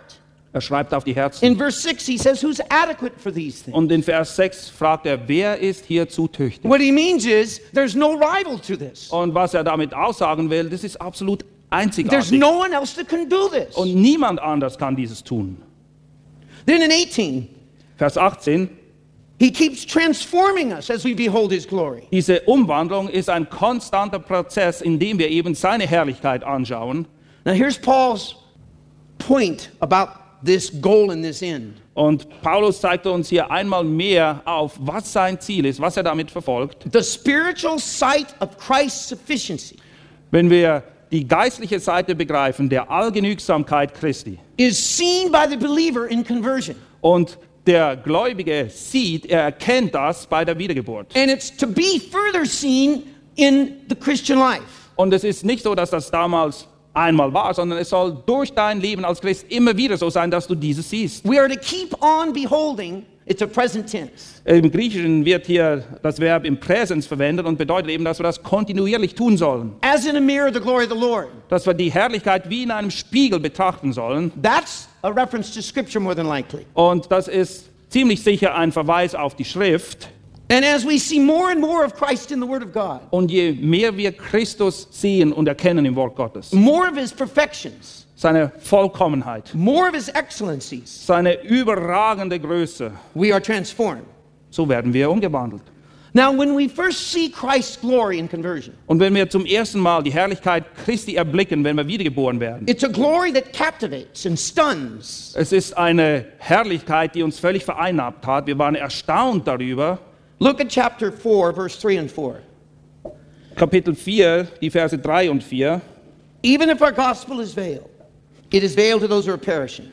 Er schreibt auf die Herzen. In verse 6, he says, Who's adequate for these things? Und in Vers 6 fragt er, wer ist hierzu tüchtig? What he means is, there's no rival to this. Und was er damit aussagen will, das ist absolut There's einzigartig. no one else that can do this. Und niemand anders kann dieses tun. Then in 18, Vers 18, he keeps transforming us as we behold his glory. diese Umwandlung ist ein konstanter Prozess, in dem wir eben seine Herrlichkeit anschauen. Now, here's Paul's point about this goal and this end. Und Paulus zeigt uns hier einmal mehr auf, was sein Ziel ist, was er damit verfolgt. The spiritual sight of Christ's sufficiency Wenn wir die geistliche Seite begreifen, der Allgenügsamkeit Christi, is seen by the believer in conversion. und der Gläubige sieht, er erkennt das bei der Wiedergeburt. And it's to be further seen in the Christian life. Und es ist nicht so, dass das damals einmal war, sondern es soll durch dein Leben als Christ immer wieder so sein, dass du dieses siehst. We are to keep on beholding, it's a present tense. Im Griechischen wird hier das Verb im Präsens verwendet und bedeutet eben, dass wir das kontinuierlich tun sollen. As in a mirror, the glory of the Lord. Dass wir die Herrlichkeit wie in einem Spiegel betrachten sollen. That's a reference to Scripture more than likely. Und das ist ziemlich sicher ein Verweis auf die Schrift. And as we see more and more of Christ in the Word of God, Und je mehr wir Christus sehen und erkennen im Wort Gottes, more of His perfections, seine Vollkommenheit, more of His excellencies, seine überragende Größe, we are transformed. so werden wir umgewandelt. Now, when we first see Christ's glory in conversion, Und wenn wir zum ersten Mal die Herrlichkeit Christi erblicken, wenn wir wiedergeboren werden, it's a glory that captivates and stuns. es ist eine Herrlichkeit, die uns völlig vereinnahmt hat. Wir waren erstaunt darüber. Look at chapter 4, verse 3 and 4. Kapitel 4, die Verse 3 und 4. Even if our gospel is veiled, it is veiled to those who are perishing.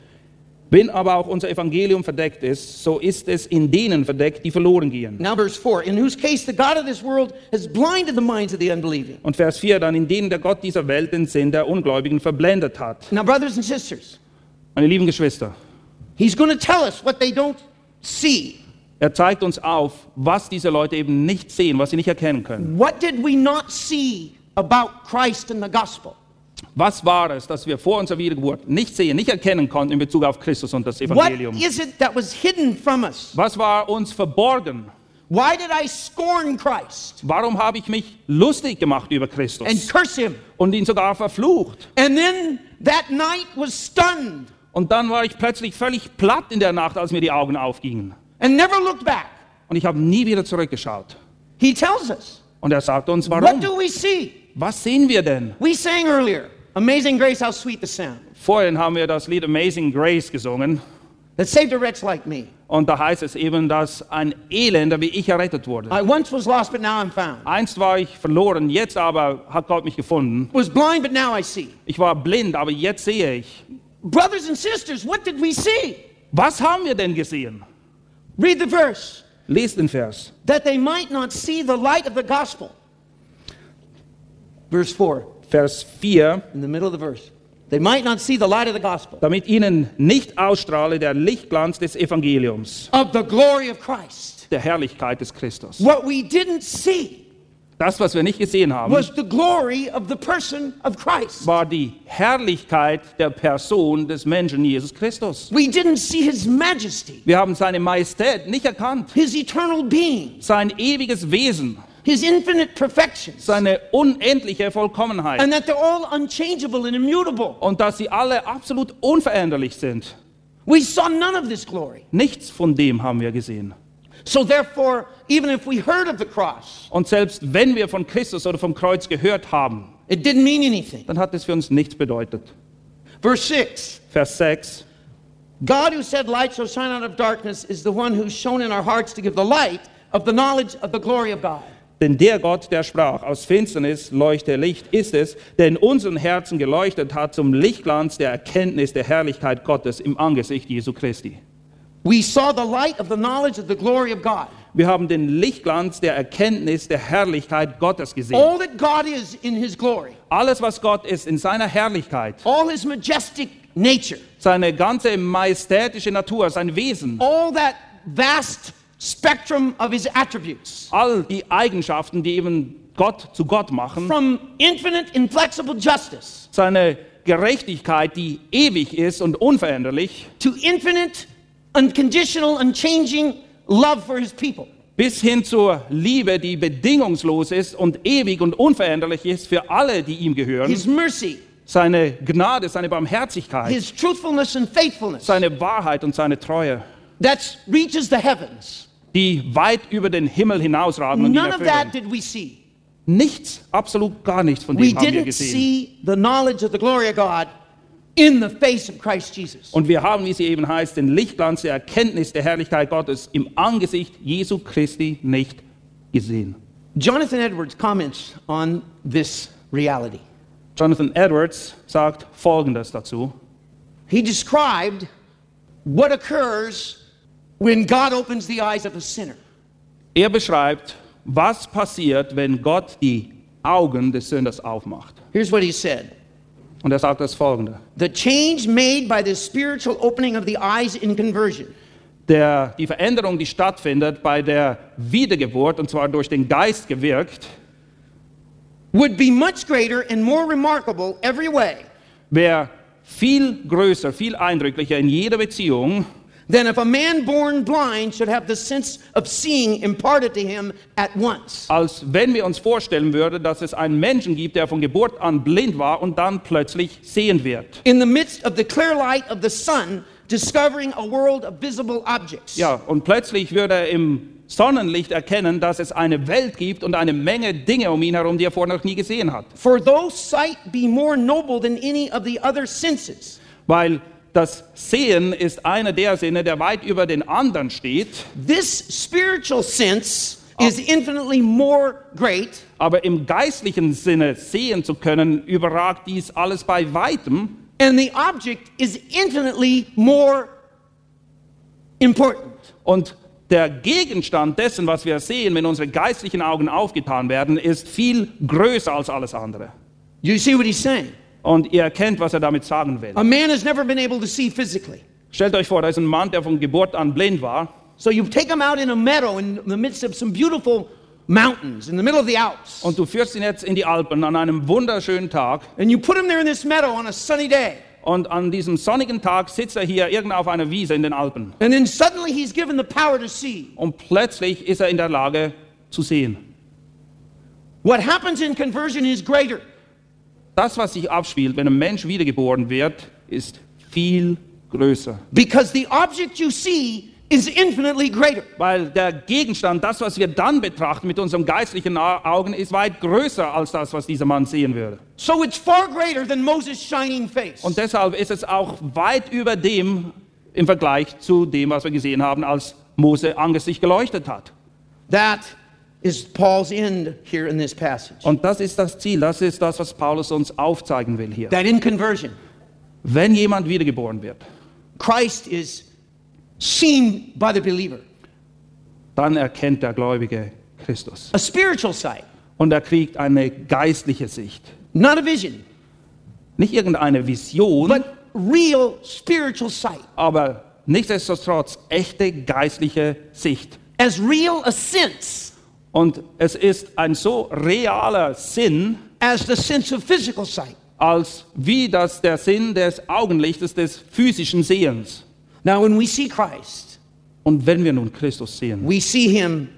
Wenn aber auch unser Evangelium verdeckt ist, so ist es in denen verdeckt, die verloren gehen. Now, verse 4 In whose case the God of this world has blinded the minds of the unbelieving. Und Vers 4 dann, in denen der Gott dieser Welt den Sinn der Ungläubigen verblendet hat. Now, brothers and sisters, Meine lieben Geschwister, he's going to tell us what they don't see. Er zeigt uns auf, was diese Leute eben nicht sehen, was sie nicht erkennen können. What did we not see about Christ and the gospel? Was war es, das wir vor unserer Wiedergeburt nicht sehen, nicht erkennen konnten in Bezug auf Christus und das What Evangelium? is it that was hidden from us? Was war uns verborgen? Why did I scorn Christ Warum habe ich mich lustig gemacht über and Christus curse him? und ihn sogar verflucht? And then that night was stunned Und dann war ich plötzlich völlig platt in der Nacht, als mir die Augen aufgingen. And never looked back. Und ich habe nie wieder zurückgeschaut. He tells us. Und er sagt uns, What warum? do we see? Was sehen wir denn? We sang earlier, Amazing Grace, how sweet the sound Vorhin haben wir das Lied Amazing Grace gesungen. that saved a wretch like me. Und da heißt es eben, dass ein Elender wie ich errettet wurde. I once was lost, but now I'm found. Einst war ich verloren, jetzt aber hat Gott mich gefunden. Was blind, but now I see. Ich war blind, aber jetzt sehe ich. Brothers and sisters, what did we see? Was haben wir denn gesehen? Read the verse. Lest den Vers. That they might not see the light of the gospel. Verse 4, Vers 4. in the middle of the verse. They might not see the light of the gospel, Damit ihnen nicht ausstrahle der Lichtglanz des Evangeliums, of the glory of Christ. der Herrlichkeit des Christus. What we didn't see Das, was wir nicht gesehen haben, was the glory of the person of Christ. war die Herrlichkeit der Person des Menschen Jesus Christus. Wir haben seine Majestät nicht erkannt, sein ewiges Wesen, his infinite perfections, seine unendliche Vollkommenheit and that they're all unchangeable and immutable. und dass sie alle absolut unveränderlich sind. We saw none of this glory. Nichts von dem haben wir gesehen. So, therefore, even if we heard of the cross, Und selbst wenn wir von Christus oder vom Kreuz gehört haben, it didn't mean anything. dann hat es für uns nichts bedeutet. Verse 6 Vers 6. God who said, Light shall shine out of darkness, is the one who's shown in our hearts to give the light of the knowledge of the glory of God. Denn der Gott, der sprach, aus Finsternis leuchte Licht, ist es, der in unseren Herzen geleuchtet hat zum Lichtglanz der Erkenntnis der Herrlichkeit Gottes im Angesicht Jesu Christi. We saw the light of the knowledge of the glory of God. Wir haben den Lichtglanz der Erkenntnis der Herrlichkeit Gottes gesehen. All that God is in his glory, Alles, was Gott ist in seiner Herrlichkeit, all his majestic nature, seine ganze majestätische Natur, sein Wesen, all that vast spectrum of his attributes, all die Eigenschaften, die eben Gott zu Gott machen, from infinite, inflexible justice seine Gerechtigkeit, die ewig ist und unveränderlich, to infinite, unconditional, unchanging love for his people. bis hin zur Liebe, die bedingungslos ist und ewig und unveränderlich ist für alle, die ihm gehören, His mercy, seine Gnade, seine Barmherzigkeit, his truthfulness and faithfulness seine Wahrheit und seine Treue, that reaches the heavens. die weit über den Himmel hinausragen und None of that did we see. Nichts, absolut gar nichts von We dem haben wir didn't gesehen. see the knowledge of the glory of God in the face of Christ Jesus. Und wir haben, wie sie eben heißt, den Lichtglanz der Erkenntnis der Herrlichkeit Gottes im Angesicht Jesu Christi nicht gesehen. Jonathan Edwards comments on this reality. Jonathan Edwards sagt Folgendes dazu. He described what occurs when God opens the eyes of a sinner. Er beschreibt, was passiert, wenn Gott die Augen des Sünders aufmacht. Here's what he said Und er sagt das folgende. The change made by the spiritual opening of the eyes in conversion Der, die Veränderung, die stattfindet bei der Wiedergeburt, und zwar durch den Geist gewirkt, would be much greater and more remarkable every way wäre viel größer, viel eindrücklicher in jeder Beziehung, than if a man born blind should have the sense of seeing imparted to him at once. als wenn wir uns vorstellen würden, dass es einen Menschen gibt, der von Geburt an blind war und dann plötzlich sehen wird. In the midst of the clear light of the sun, discovering a world of visible objects. Ja, und plötzlich würde er im Sonnenlicht erkennen, dass es eine Welt gibt und eine Menge Dinge um ihn herum, die er vorher noch nie gesehen hat. For though sight be more noble than any of the other senses, Weil das Sehen ist einer der Sinne, der weit über den anderen steht, this spiritual sense is infinitely more great aber im geistlichen Sinne sehen zu können, überragt dies alles bei weitem and the object is infinitely more important. und der Gegenstand dessen, was wir sehen, wenn unsere geistlichen Augen aufgetan werden, ist viel größer als alles andere. You see what he's saying? Und ihr erkennt, was er damit sagen will. A man has never been able to see physically. Stellt euch vor, da ist ein Mann, der von Geburt an blind war. So you take him out in a meadow in the midst of some beautiful mountains in the middle of the Alps. Und du führst ihn jetzt in die Alpen an einem wunderschönen Tag. And you put him there in this meadow on a sunny day. Und an diesem sonnigen Tag sitzt er hier irgendwo auf einer Wiese in den Alpen. And then suddenly he's given the power to see. Und plötzlich ist er in der Lage zu sehen. What happens in conversion is greater. Das, was sich abspielt, wenn ein Mensch wiedergeboren wird, ist viel größer. Because the object you see is infinitely greater. Weil der Gegenstand, das, was wir dann betrachten mit unserem geistlichen Au- Augen, ist weit größer als das, was dieser Mann sehen würde. So it's far greater than Moses' shining face. Und deshalb ist es auch weit über dem im Vergleich zu dem, was wir gesehen haben, als Mose Angesicht geleuchtet hat. That is Paul's end here in this passage. Und das ist das Ziel, das ist das, was Paulus uns aufzeigen will hier. That in conversion, Wenn jemand wiedergeboren wird, Christ is seen by the believer. dann erkennt der Gläubige Christus. A spiritual sight, Und er kriegt eine geistliche Sicht. not a vision, Nicht irgendeine Vision, but real spiritual sight. aber nichtsdestotrotz echte geistliche Sicht. As real a sense Und es ist ein so realer Sinn, as the sense of physical sight. als wie das der Sinn des Augenlichtes des physischen Sehens. Now, when we see Christ, Und wenn wir nun Christus sehen, we see him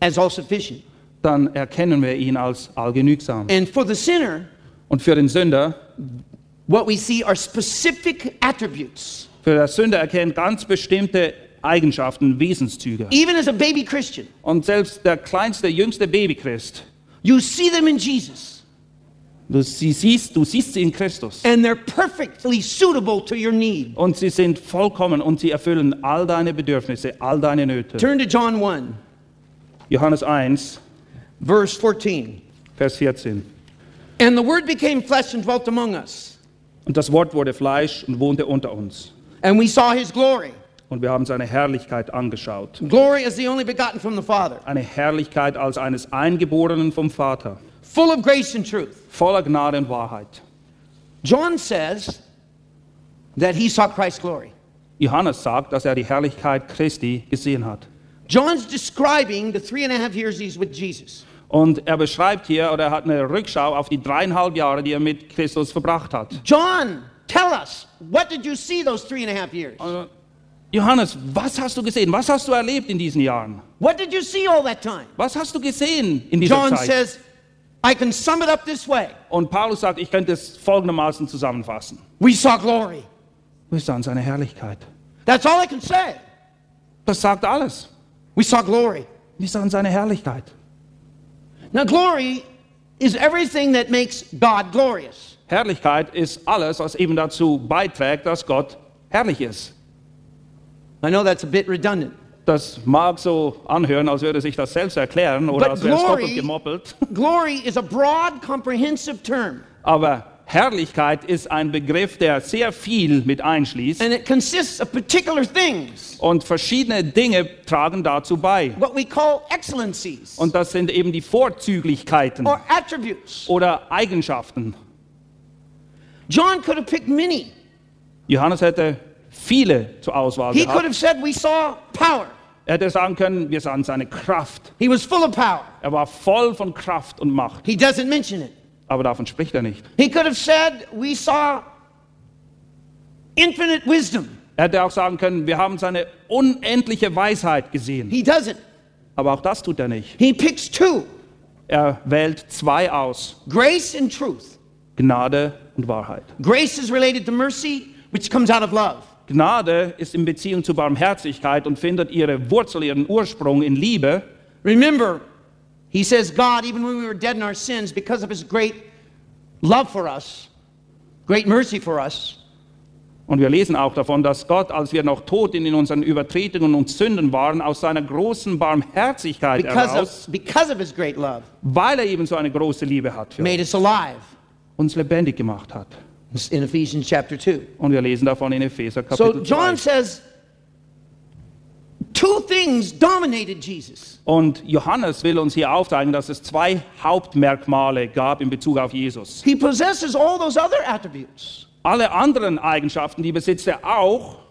as all sufficient. dann erkennen wir ihn als allgenügsam. And for the sinner, Und für den Sünder, what we see are specific attributes. für den Sünder erkennt ganz bestimmte Eigenschaften, Wesenszüge. Even as a baby Christian, Und selbst der kleinste, jüngste Babychrist, you see them in Jesus, du sie siehst, du siehst sie in Christus. and they're perfectly suitable to your need. Und sie sind vollkommen und sie erfüllen all deine Bedürfnisse, all deine Nöte. Turn to John 1, Johannes 1, verse 14. Vers 14. And the Word became flesh and dwelt among us, Und das Wort wurde Fleisch und wohnte unter uns. and we saw his glory. Und wir haben seine Herrlichkeit angeschaut. Glory as the only begotten from the Father, Eine Herrlichkeit als eines Eingeborenen vom Vater, full of grace and truth. voller Gnade und Wahrheit. John says that he saw Christ's glory. Johannes sagt, dass er die Herrlichkeit Christi gesehen hat. John's describing the three and a half years he's with Jesus. Und er beschreibt hier, oder er hat eine Rückschau auf die dreieinhalb Jahre, die er mit Christus verbracht hat. John, tell us, what did you see those three and a half years? Johannes, was hast du gesehen? Was hast du erlebt in diesen Jahren? What did you see all that time? Was hast du gesehen in dieser John Zeit? says, I can sum it up this way Und Paulus sagt, ich könnte es folgendermaßen zusammenfassen. We saw glory. Wir sahen seine Herrlichkeit. That's all I can say. Das sagt alles. We saw glory. Wir sahen seine Herrlichkeit. Now, glory is everything that makes God glorious. Herrlichkeit ist alles, was eben dazu beiträgt, dass Gott herrlich ist. I know that's a bit redundant. Das mag so anhören, als würde sich das selbst erklären oder But als wäre es glory- doppelt gemoppelt. Glory is a broad, comprehensive term, Aber Herrlichkeit ist ein Begriff, der sehr viel mit einschließt and it consists of particular things, und verschiedene Dinge tragen dazu bei. what we call excellencies Und das sind eben die Vorzüglichkeiten or attributes. oder Eigenschaften. John could have picked many. Johannes hätte viele zur Auswahl He could gehabt. have said, We saw power. Er hätte sagen können, wir sahen seine Kraft. He was full of power. Er war voll von Kraft und Macht. He doesn't mention it. Aber davon spricht er nicht. He could have said, We saw infinite wisdom. Er hätte auch sagen können, wir haben seine unendliche Weisheit gesehen. He doesn't. Aber auch das tut er nicht. He picks two Er wählt zwei aus. grace and truth. Gnade und Wahrheit. Grace is related to mercy, which comes out of love. Gnade ist in Beziehung zu Barmherzigkeit und findet ihre Wurzel, ihren Ursprung in Liebe. Remember, he says, God, even when we were dead in our sins, because of his great love for us, great mercy for us, Und wir lesen auch davon, dass Gott, als wir noch tot in unseren Übertretungen und Sünden waren, aus seiner großen Barmherzigkeit because heraus, of, because of his great love, weil er eben so eine große Liebe hat, für made us alive. uns lebendig gemacht hat. In Ephesians chapter 2. Und wir lesen davon in Epheser So Kapitel John 2. says two things dominated Jesus. Und Johannes will uns hier aufzeigen, dass es zwei Hauptmerkmale gab in Bezug auf Jesus. He possesses all those other attributes. Alle anderen Eigenschaften, die besitzt er auch.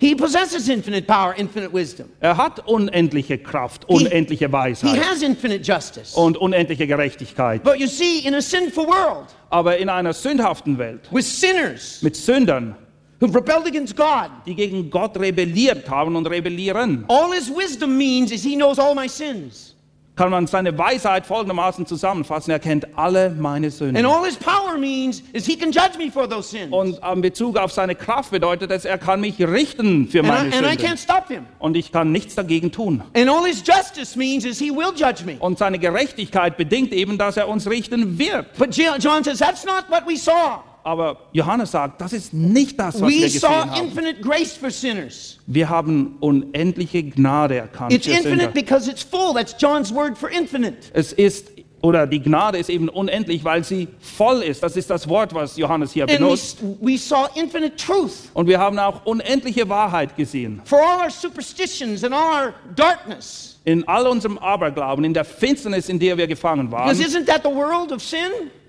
He possesses infinite power, infinite wisdom. Er hat unendliche Kraft, He- unendliche He Weisheit has infinite justice. und unendliche Gerechtigkeit. But you see, in a sinful world, Aber in einer sündhaften Welt with sinners mit Sündern, who've rebelled against God, die gegen Gott rebelliert haben und rebellieren, all his wisdom means is he knows all my sins. Kann man seine Weisheit folgendermaßen zusammenfassen. Er kennt alle meine And Sünden. all his power means is he can judge me for those sins. Und in Bezug auf seine Kraft bedeutet es, er kann mich richten für meine and I Sünden. can't stop him. Und ich kann nichts dagegen tun. And all his justice means is he will judge me. Und seine Gerechtigkeit bedingt eben, dass er uns richten wird. But Jo- John says that's not what we saw. Aber Johannes sagt, das ist nicht das, was We wir saw gesehen haben. infinite grace for sinners. Wir haben unendliche Gnade erkannt It's infinite because it's full. That's John's word for infinite. Es ist, oder die Gnade ist eben unendlich, weil sie voll ist. Das ist das Wort, was Johannes hier And we, benutzt. we saw infinite truth. Und wir haben auch unendliche Wahrheit gesehen. For all our superstitions and all our darkness. In all unserem Aberglauben, in der Finsternis, in der wir gefangen waren.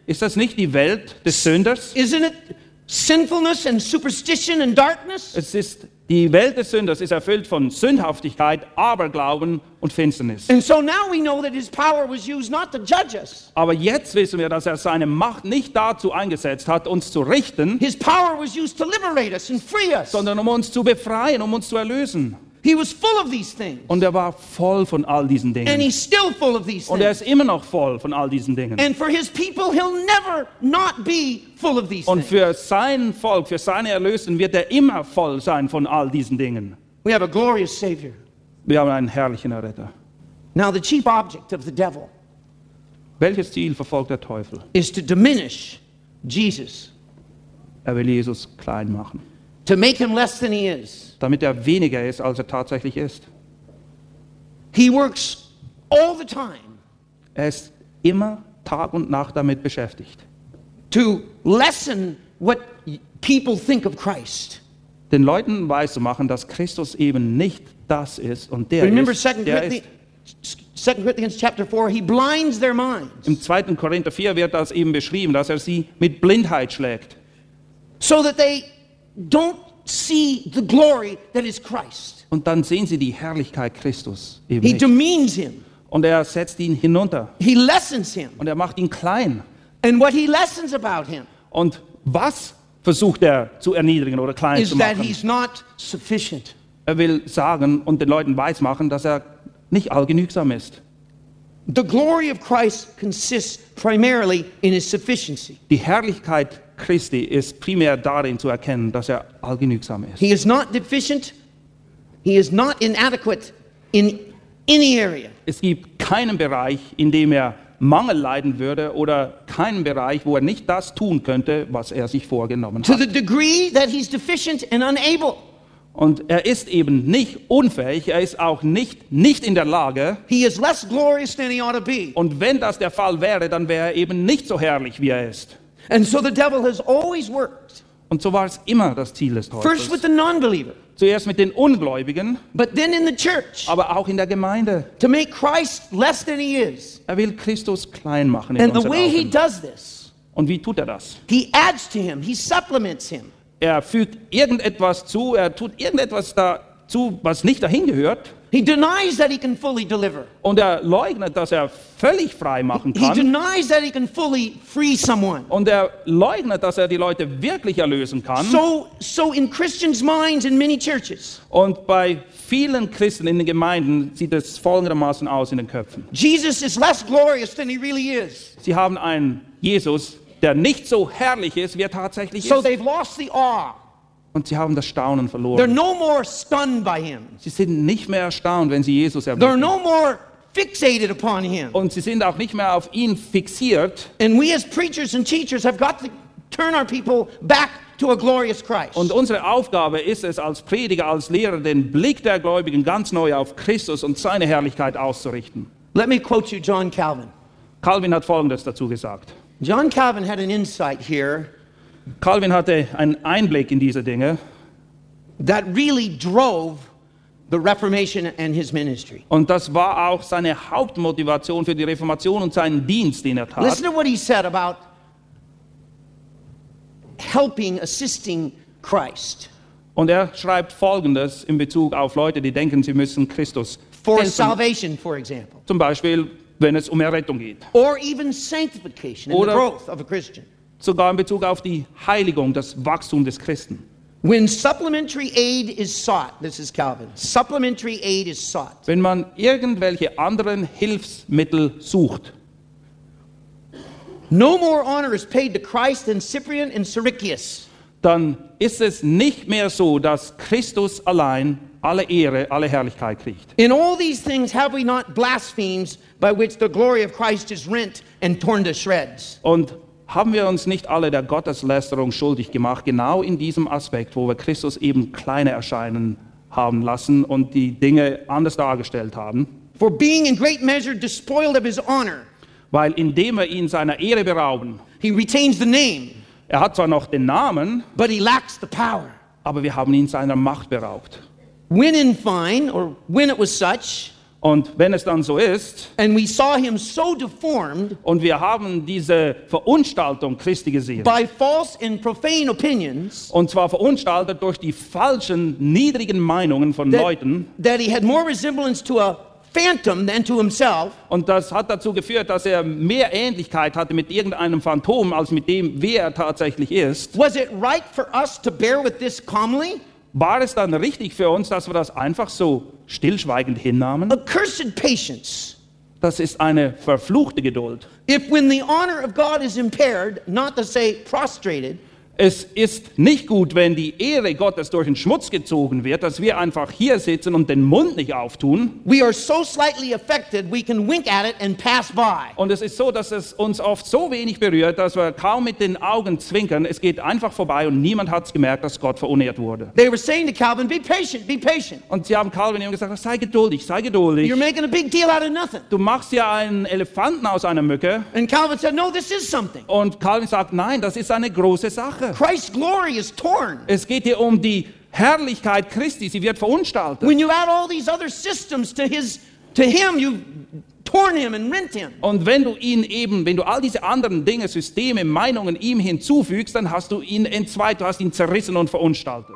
Ist das nicht die Welt des Sünders? Isn't it sinfulness and superstition and darkness? Es ist Die Welt des Sünders ist erfüllt von Sündhaftigkeit, Aberglauben und Finsternis. And so now we know that his power was used not to judge us. Aber jetzt wissen wir, dass er seine Macht nicht dazu eingesetzt hat, uns zu richten, His power was used to liberate us and free us. sondern um uns zu befreien, um uns zu erlösen. He was full of these things. Und er war voll von all diesen And Dingen. he's still full of these Und er ist immer noch voll von all diesen Dingen. And for his people, he'll never not be full of these Und für sein Volk, für seine Erlösung wird er immer voll sein von all diesen Dingen. We have a glorious Savior. Wir haben einen herrlichen Erretter. Now, the chief object of the devil Welches Ziel verfolgt der Teufel? is to diminish Jesus, Er will Jesus klein machen, to make him less than he is. Damit er weniger ist, als er tatsächlich ist. He works all the time Er ist immer Tag und Nacht damit beschäftigt, to lessen what people think of Christ. den Leuten weiszumachen, dass Christus eben nicht das ist und der Remember ist, 2 der Corinthians, ist. 2 Corinthians chapter 4, he blinds their minds Im 2. Korinther 4 wird das eben beschrieben, dass er sie mit Blindheit schlägt, so that they don't see the glory that is Christ. und dann sehen sie die Herrlichkeit Christus eben He nicht. demeans him, Und er setzt ihn hinunter he lessens him. und er macht ihn klein. And what he lessens about him Und was versucht er zu erniedrigen oder klein is zu that machen? he's not sufficient. Er will sagen und den Leuten weismachen, dass er nicht allgenügsam ist. The glory of Christ consists primarily in his sufficiency. Die Herrlichkeit Christi ist primär darin zu erkennen, dass er allgenügsam ist. He is not deficient, he is not inadequate in any area. Es gibt keinen Bereich, in dem er Mangel leiden würde oder keinen Bereich, wo er nicht das tun könnte, was er sich vorgenommen To hat. the degree that he's deficient and unable, Und er ist eben nicht unfähig, er ist auch nicht, nicht in der Lage. he is less glorious than he ought to be. Und wenn das der Fall wäre, dann wäre er eben nicht so herrlich, wie er ist. And so the devil has always worked, Und so war es immer das Ziel des first with Teufels. the non believer, Zuerst mit den Ungläubigen, but then in the church, aber auch in der Gemeinde. to make Christ less than he is. Er will Christus klein machen in And the way he does this, Und wie tut er das? he adds to him, he supplements him. Er fügt irgendetwas zu, er tut irgendetwas dazu, was nicht dahin gehört. He denies that he can fully deliver. Und er leugnet, dass er völlig frei machen He kann. denies that he can fully free someone. Und er leugnet, dass er die Leute wirklich erlösen kann. So, so in Christians' minds in many churches, Und bei vielen Christen in den Gemeinden sieht es folgendermaßen aus in den Köpfen. Jesus is less glorious than he really is. Sie haben einen Jesus, der nicht so herrlich ist, wie er tatsächlich So ist. they've lost the awe. Und sie haben das Staunen They're verloren. no more stunned by him. Sie sind nicht mehr erstaunt, wenn sie Jesus They're erblicken. no more fixated upon him. Und sie sind auch nicht mehr auf ihn fixiert. And we as preachers and teachers have got to turn our people back to a glorious Christ. Und unsere Aufgabe ist es, als Prediger, als Lehrer, den Blick der Gläubigen ganz neu auf Christus und seine Herrlichkeit auszurichten. Let me quote you John Calvin. Calvin hat Folgendes dazu gesagt. John Calvin had an insight here Calvin hatte einen Einblick in diese Dinge that really drove the Reformation and his ministry. und das war auch seine Hauptmotivation für die Reformation und seinen Dienst, den er tat. Listen to what he said about helping, assisting Christ Und er schreibt Folgendes in Bezug auf Leute, die denken, sie müssen Christus for helfen. salvation, for example, Zum Beispiel, wenn es um Errettung geht. or even sanctification and the Oder- growth of a Christian. Sogar in Bezug auf die Heiligung, das Wachstum des Christen. When supplementary aid is sought, this is Calvin, supplementary aid is sought. Wenn man irgendwelche anderen Hilfsmittel sucht, No more honor is paid to Christ than Cyprian and Syricius. dann ist es nicht mehr so, dass Christus allein alle Ehre, alle Herrlichkeit kriegt. In all these things have we not blasphemies by which the glory of Christ is rent and torn to shreds? Und haben wir uns nicht alle der Gotteslästerung schuldig gemacht, genau in diesem Aspekt, wo wir Christus eben kleiner erscheinen haben lassen und die Dinge anders dargestellt haben? For being in great measure despoiled of his honor, Weil indem wir ihn seiner Ehre berauben, he retains the name, er hat zwar noch den Namen, but he lacks the power. aber wir haben ihn seiner Macht beraubt. When in fine, or when it was such, Und wenn es dann so ist, and we saw him so deformed und wir haben diese Verunstaltung Christi gesehen, by false and profane opinions und zwar verunstaltet durch die falschen, niedrigen Meinungen von that, Leuten, that he had more resemblance to a phantom than to himself, und das hat dazu geführt, dass er mehr Ähnlichkeit hatte mit irgendeinem Phantom als mit dem, wer er tatsächlich ist. was it right for us to bear with this calmly? War es dann richtig für uns, dass wir das einfach so stillschweigend hinnahmen? Accursed patience. Das ist eine verfluchte Geduld. If when the honor of God is impaired, not to say prostrated, Es ist nicht gut, wenn die Ehre Gottes durch den Schmutz gezogen wird, dass wir einfach hier sitzen und den Mund nicht auftun. we are so slightly affected we can wink at it and pass by. Und es ist so, dass es uns oft so wenig berührt, dass wir kaum mit den Augen zwinkern. Es geht einfach vorbei und niemand hat es gemerkt, dass Gott verunehrt wurde. They were saying to Calvin, be patient, be patient. Und sie haben Calvin ihm gesagt, sei geduldig, sei geduldig. You're making a big deal out of nothing. Du machst ja einen Elefanten aus einer Mücke. And Calvin said, no, this is something. Und Calvin sagt, nein, das ist eine große Sache. Christ's glory is torn. Es geht hier um die Herrlichkeit Christi, sie wird verunstaltet. When you add all these other systems to his to him, you've torn him and rent him. Und wenn du ihn eben, wenn du all diese anderen Dinge, Systeme, Meinungen ihm hinzufügst, dann hast du ihn entzweit, du hast ihn zerrissen und verunstaltet.